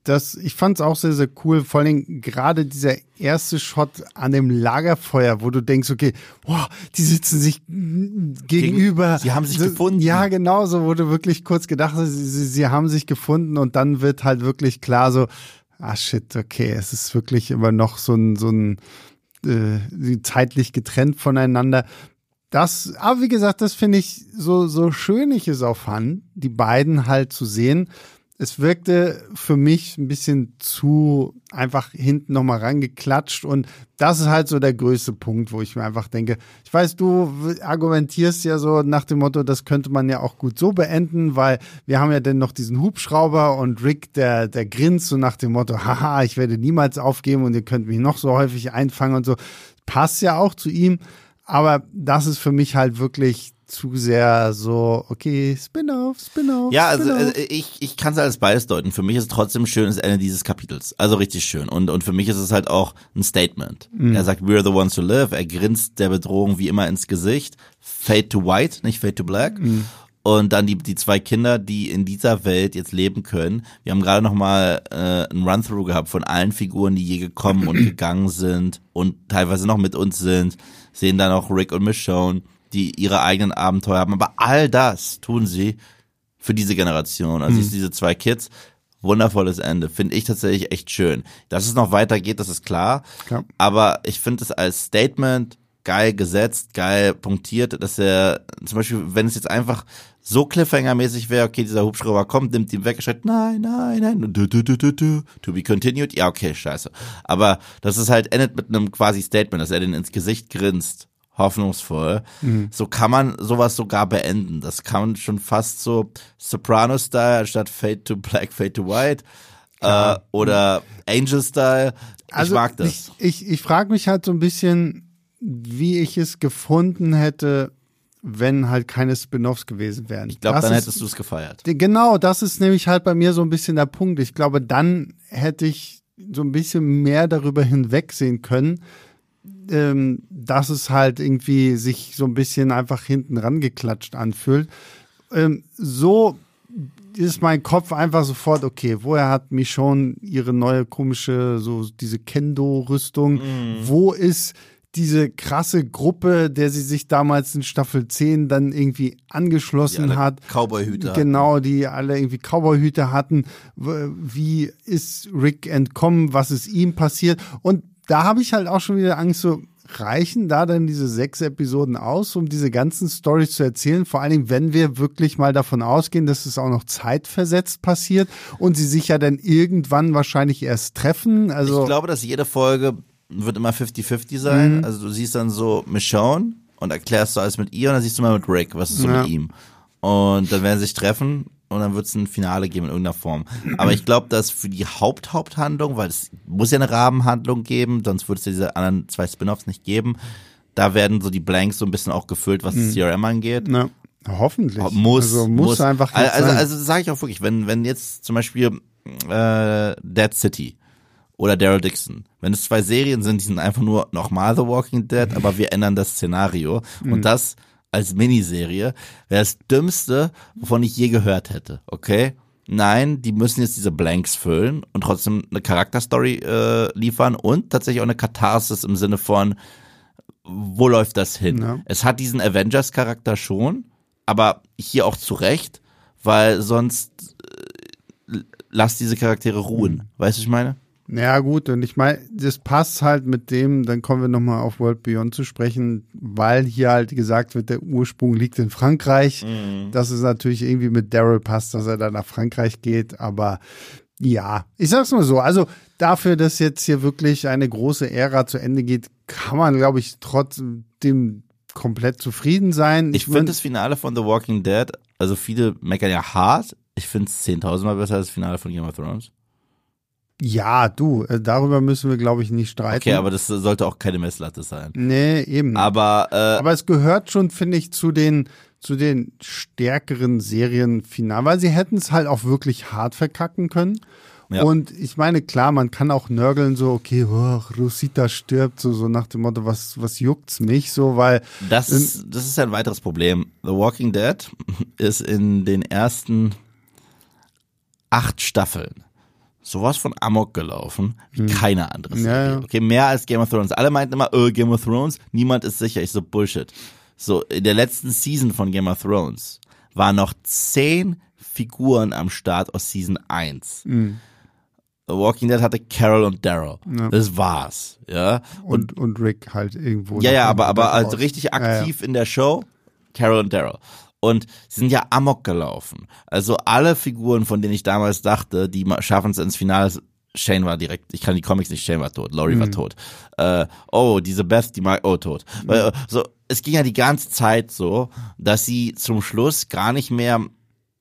Das, ich fand es auch sehr, sehr cool. Vor allen Dingen gerade dieser erste Shot an dem Lagerfeuer, wo du denkst, okay, wow, die sitzen sich gegenüber. sie haben sich gefunden. Ja, genau so, wo du wirklich kurz gedacht hast, sie, sie, sie haben sich gefunden und dann wird halt wirklich klar so, ah shit, okay, es ist wirklich immer noch so ein, so ein äh, zeitlich getrennt voneinander. Das, aber wie gesagt, das finde ich so, so schön ich es auch fand, die beiden halt zu sehen. Es wirkte für mich ein bisschen zu einfach hinten nochmal rangeklatscht und das ist halt so der größte Punkt, wo ich mir einfach denke, ich weiß, du argumentierst ja so nach dem Motto, das könnte man ja auch gut so beenden, weil wir haben ja dann noch diesen Hubschrauber und Rick, der, der grinst so nach dem Motto, haha, ich werde niemals aufgeben und ihr könnt mich noch so häufig einfangen und so. Passt ja auch zu ihm, aber das ist für mich halt wirklich zu sehr so, okay, Spin-off, Spin-off. Ja, also Spin-off. äh, ich, ich kann es alles beides deuten. Für mich ist es trotzdem schön, das Ende dieses Kapitels. Also richtig schön. Und, und für mich ist es halt auch ein Statement. Er sagt, we're the ones who live. Er grinst der Bedrohung wie immer ins Gesicht. Fade to white, nicht fade to black. Und dann die, die zwei Kinder, die in dieser Welt jetzt leben können. Wir haben gerade noch mal äh, ein Run-Through gehabt von allen Figuren, die je gekommen und <clears throat> gegangen sind und teilweise noch mit uns sind. Sehen dann auch Rick und Michonne, die ihre eigenen Abenteuer haben. Aber all das tun sie für diese Generation. Also ich diese zwei Kids, wundervolles Ende. Finde ich tatsächlich echt schön. Dass es noch weitergeht, das ist klar. Ja. Aber ich finde es als Statement geil gesetzt, geil punktiert, dass er zum Beispiel, wenn es jetzt einfach so Cliffhanger-mäßig wäre, okay, dieser Hubschrauber kommt, nimmt ihn weg, schreit, nein, nein, nein, du, du, du, du, du, to be continued, ja, okay, scheiße. Aber dass es halt endet mit einem quasi Statement, dass er den ins Gesicht grinst, hoffnungsvoll. So kann man sowas sogar beenden. Das kann man schon fast so Soprano-Style statt Fade to Black, Fade to White äh, oder Angel-Style. ich mag das. Also Ich, ich, ich frage mich halt so ein bisschen, wie ich es gefunden hätte, wenn halt keine Spin-offs gewesen wären. Ich glaube, dann ist- hättest du es gefeiert. Genau, das ist nämlich halt bei mir so ein bisschen der Punkt. Ich glaube, dann hätte ich so ein bisschen mehr darüber hinwegsehen können, ähm, dass es halt irgendwie sich so ein bisschen einfach hinten rangeklatscht anfühlt. Ähm, so ist mein Kopf einfach sofort, okay, woher hat Michonne ihre neue komische, so diese Kendo-Rüstung? Wo ist diese krasse Gruppe, der sie sich damals in Staffel 10 dann irgendwie angeschlossen hat? Cowboy-Hüter. Genau, die alle irgendwie Cowboyhüte hatten. Wie ist Rick entkommen? Was ist ihm passiert? Und da habe ich halt auch schon wieder Angst, so reichen da dann diese sechs Episoden aus, um diese ganzen Stories zu erzählen? Vor allen Dingen, wenn wir wirklich mal davon ausgehen, dass es auch noch zeitversetzt passiert und sie sich ja dann irgendwann wahrscheinlich erst treffen. Also Ich glaube, dass jede Folge wird immer 50-50 sein. Mhm. Also du siehst dann so Michonne und erklärst du alles mit ihr und dann siehst du mal mit Rick, was ist so Ja. mit ihm. Und dann werden sie sich treffen und dann wird es ein Finale geben in irgendeiner Form. Aber ich glaube, dass für die Haupt-Haupthandlung, weil es muss ja eine Rabenhandlung geben, sonst würde es ja diese anderen zwei Spin-offs nicht geben. Da werden so die Blanks so ein bisschen auch gefüllt, was das CRM angeht. Na, hoffentlich. Muss, also muss, einfach jetzt also, sein. also sage ich auch wirklich, wenn wenn jetzt zum Beispiel äh, Dead City oder Daryl Dixon, wenn es zwei Serien sind, die sind einfach nur nochmal The Walking Dead, aber wir ändern das Szenario Mhm. und das als Miniserie wäre das Dümmste, wovon ich je gehört hätte. Okay? Nein, die müssen jetzt diese Blanks füllen und trotzdem eine Charakterstory äh, liefern und tatsächlich auch eine Katharsis im Sinne von wo läuft das hin? Ja. Es hat diesen Avengers-Charakter schon, aber hier auch zu Recht, weil sonst äh, lass diese Charaktere ruhen. Weißt du, was ich meine? Ja, gut, und ich meine, das passt halt mit dem, dann kommen wir nochmal auf World Beyond zu sprechen, weil hier halt gesagt wird, der Ursprung liegt in Frankreich. Mhm. Das ist natürlich irgendwie mit Daryl passt, dass er dann nach Frankreich geht, aber ja, ich sag's mal so, also dafür, dass jetzt hier wirklich eine große Ära zu Ende geht, kann man, glaube ich, trotzdem komplett zufrieden sein. Ich mein- finde das Finale von The Walking Dead, also viele meckern ja hart, ich finde es 10.000 Mal besser als das Finale von Game of Thrones. Ja, du, äh, darüber müssen wir, glaube ich, nicht streiten. Okay, aber das sollte auch keine Messlatte sein. nee, eben. Aber, äh, Aber es gehört schon, finde ich, zu den, zu den stärkeren Serienfinalen, weil sie hätten es halt auch wirklich hart verkacken können. Ja. Und ich meine, klar, man kann auch nörgeln, so, okay, oh, Rosita stirbt, so, so nach dem Motto, was, was juckt's mich, so, weil, Das ist, das ist ein weiteres Problem. The Walking Dead <laughs> ist in den ersten acht Staffeln sowas von Amok gelaufen wie keine andere Ja, Serie. ja. Okay, mehr als Game of Thrones. Alle meinten immer, oh, Game of Thrones, niemand ist sicher. Ich so, Bullshit. So, in der letzten Season von Game of Thrones waren noch zehn Figuren am Start aus Season 1. Mhm. The Walking Dead hatte Carol und Daryl. Das war's, ja. und, und Rick halt irgendwo. Ja, ja, aber, aber also richtig Ja, ja. aktiv in der Show, Carol und Daryl. Und sie sind ja amok gelaufen. Also alle Figuren, von denen ich damals dachte, die schaffen es ins Finale. Shane war direkt, ich kann die Comics nicht, Shane war tot, Laurie Mhm. war tot. Äh, oh, diese Beth, die mag, oh, tot. Mhm. Äh, so, es ging ja die ganze Zeit so, dass sie zum Schluss gar nicht mehr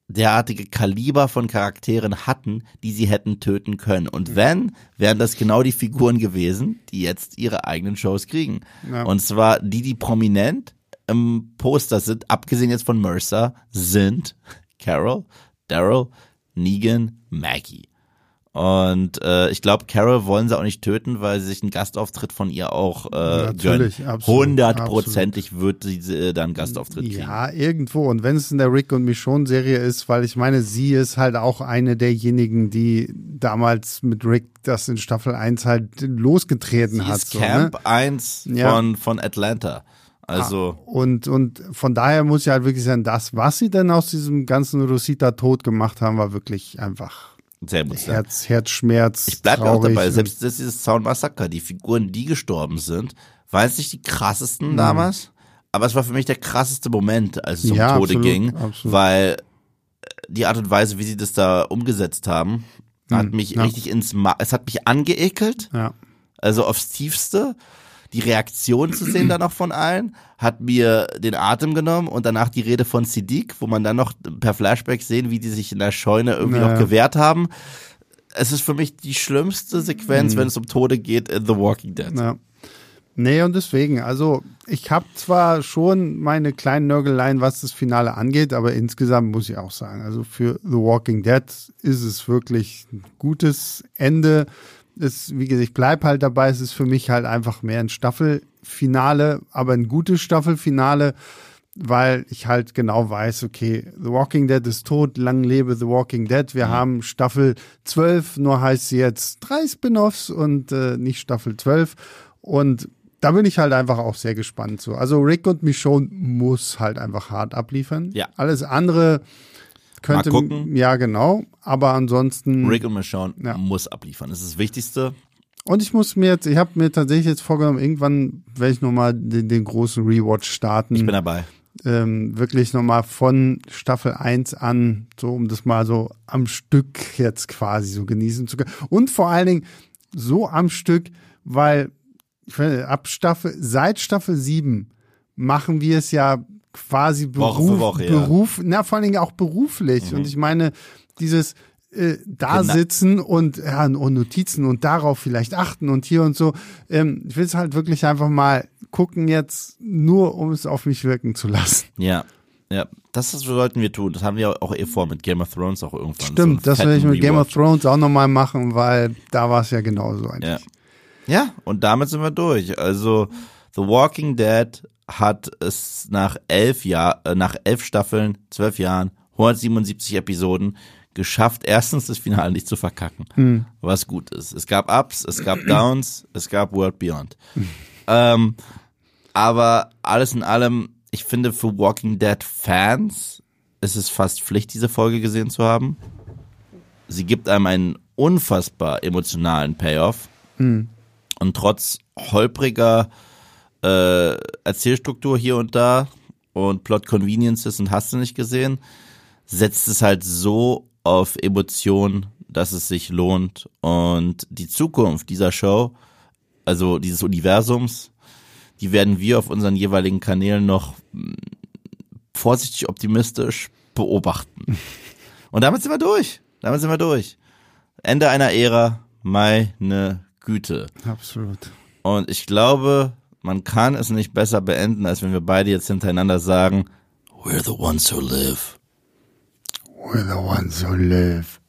derartige Kaliber von Charakteren hatten, die sie hätten töten können. Und Mhm. wenn, wären das genau die Figuren gewesen, die jetzt ihre eigenen Shows kriegen. Ja. Und zwar die, die prominent im Poster sind, abgesehen jetzt von Mercer, sind Carol, Daryl, Negan, Maggie. Und äh, ich glaube, Carol wollen sie auch nicht töten, weil sie sich einen Gastauftritt von ihr auch äh, Natürlich, gönnen. Hundertprozentig wird sie äh, dann Gastauftritt kriegen. Ja, irgendwo. Und wenn es in der Rick und Michonne-Serie ist, weil ich meine, sie ist halt auch eine derjenigen, die damals mit Rick das in Staffel 1 halt losgetreten Sie hat. ist so, ne? Camp 1 Ja. von, von Atlanta. Also, Und, und von daher muss ja halt wirklich sein, das, was sie denn aus diesem ganzen Rosita-Tod gemacht haben, war wirklich einfach sehr. Herz, Herzschmerz. Ich bleibe auch dabei, selbst das dieses Sound Massaker, die Figuren, die gestorben sind, waren es nicht die krassesten Mhm. damals, aber es war für mich der krasseste Moment, als es um Ja, Tode absolut, ging, absolut. weil äh, die Art und Weise, wie sie das da umgesetzt haben, hat mich Mhm. ja. richtig ins, Ma es hat mich angeekelt, Ja. also aufs Tiefste. Die Reaktion zu sehen <clears throat> dann noch von allen, hat mir den Atem genommen und danach die Rede von Siddiq, wo man dann noch per Flashback sehen, wie die sich in der Scheune irgendwie Ja, noch gewehrt haben. Es ist für mich die schlimmste Sequenz, wenn es um Tode geht in The Walking Dead. Mhm. Ja. Nee, und deswegen, also ich habe zwar schon meine kleinen Nörgeleien, was das Finale angeht, aber insgesamt muss ich auch sagen, also für The Walking Dead ist es wirklich ein gutes Ende. Es, wie gesagt, ich bleib halt dabei, es ist für mich halt einfach mehr ein Staffelfinale, aber ein gutes Staffelfinale, weil ich halt genau weiß, okay, The Walking Dead ist tot, lang lebe The Walking Dead. Wir haben Staffel 12, nur heißt sie jetzt drei Spin-offs und äh, nicht Staffel 12. Und da bin ich halt einfach auch sehr gespannt so. Also Rick und Michonne muss halt einfach hart abliefern. Ja. Alles andere könnte, Mal gucken. ja genau, aber ansonsten Rick und Michonne Ja. muss abliefern. Das ist das Wichtigste. Und ich muss mir jetzt, ich habe mir tatsächlich jetzt vorgenommen, irgendwann werde ich nochmal den, den großen Rewatch starten. Ich bin dabei. ähm, wirklich nochmal von Staffel 1 an, so um das mal so am Stück jetzt quasi so genießen zu können. Und vor allen Dingen so am Stück, weil ich finde, ab Staffel, seit Staffel 7 machen wir es ja quasi Beruf, Woche Woche, ja. Beruf, na, vor allen Dingen auch beruflich. Und ich meine, dieses äh, da Genau. sitzen und, ja, und Notizen und darauf vielleicht achten und hier und so. Ähm, ich will es halt wirklich einfach mal gucken jetzt, nur um es auf mich wirken zu lassen. Ja. Ja, das sollten wir tun. Das haben wir auch eh vor mit Game of Thrones auch irgendwann. so Stimmt, das will ich mit Game of. Thrones auch nochmal machen, weil da war es ja genauso eigentlich. Ja. Ja, und damit sind wir durch. Also The Walking Dead hat es nach elf Jahr, äh, nach elf Staffeln, zwölf Jahren, 177 Episoden geschafft, erstens das Finale nicht zu verkacken, was gut ist. Es gab Ups, es gab Downs, es gab World Beyond. ähm, aber alles in allem, ich finde für Walking Dead Fans ist es fast Pflicht, diese Folge gesehen zu haben. Sie gibt einem einen unfassbar emotionalen Payoff. Und trotz holpriger äh, Erzählstruktur hier und da und Plot Conveniences und hast du nicht gesehen, setzt es halt so auf Emotionen, dass es sich lohnt. Und die Zukunft dieser Show, also dieses Universums, die werden wir auf unseren jeweiligen Kanälen noch mh, vorsichtig optimistisch beobachten. <laughs> Und damit sind wir durch. Damit sind wir durch. Ende einer Ära, meine Güte. Absolut. Und ich glaube, man kann es nicht besser beenden, als wenn wir beide jetzt hintereinander sagen, We're the ones who live. We're the ones who live.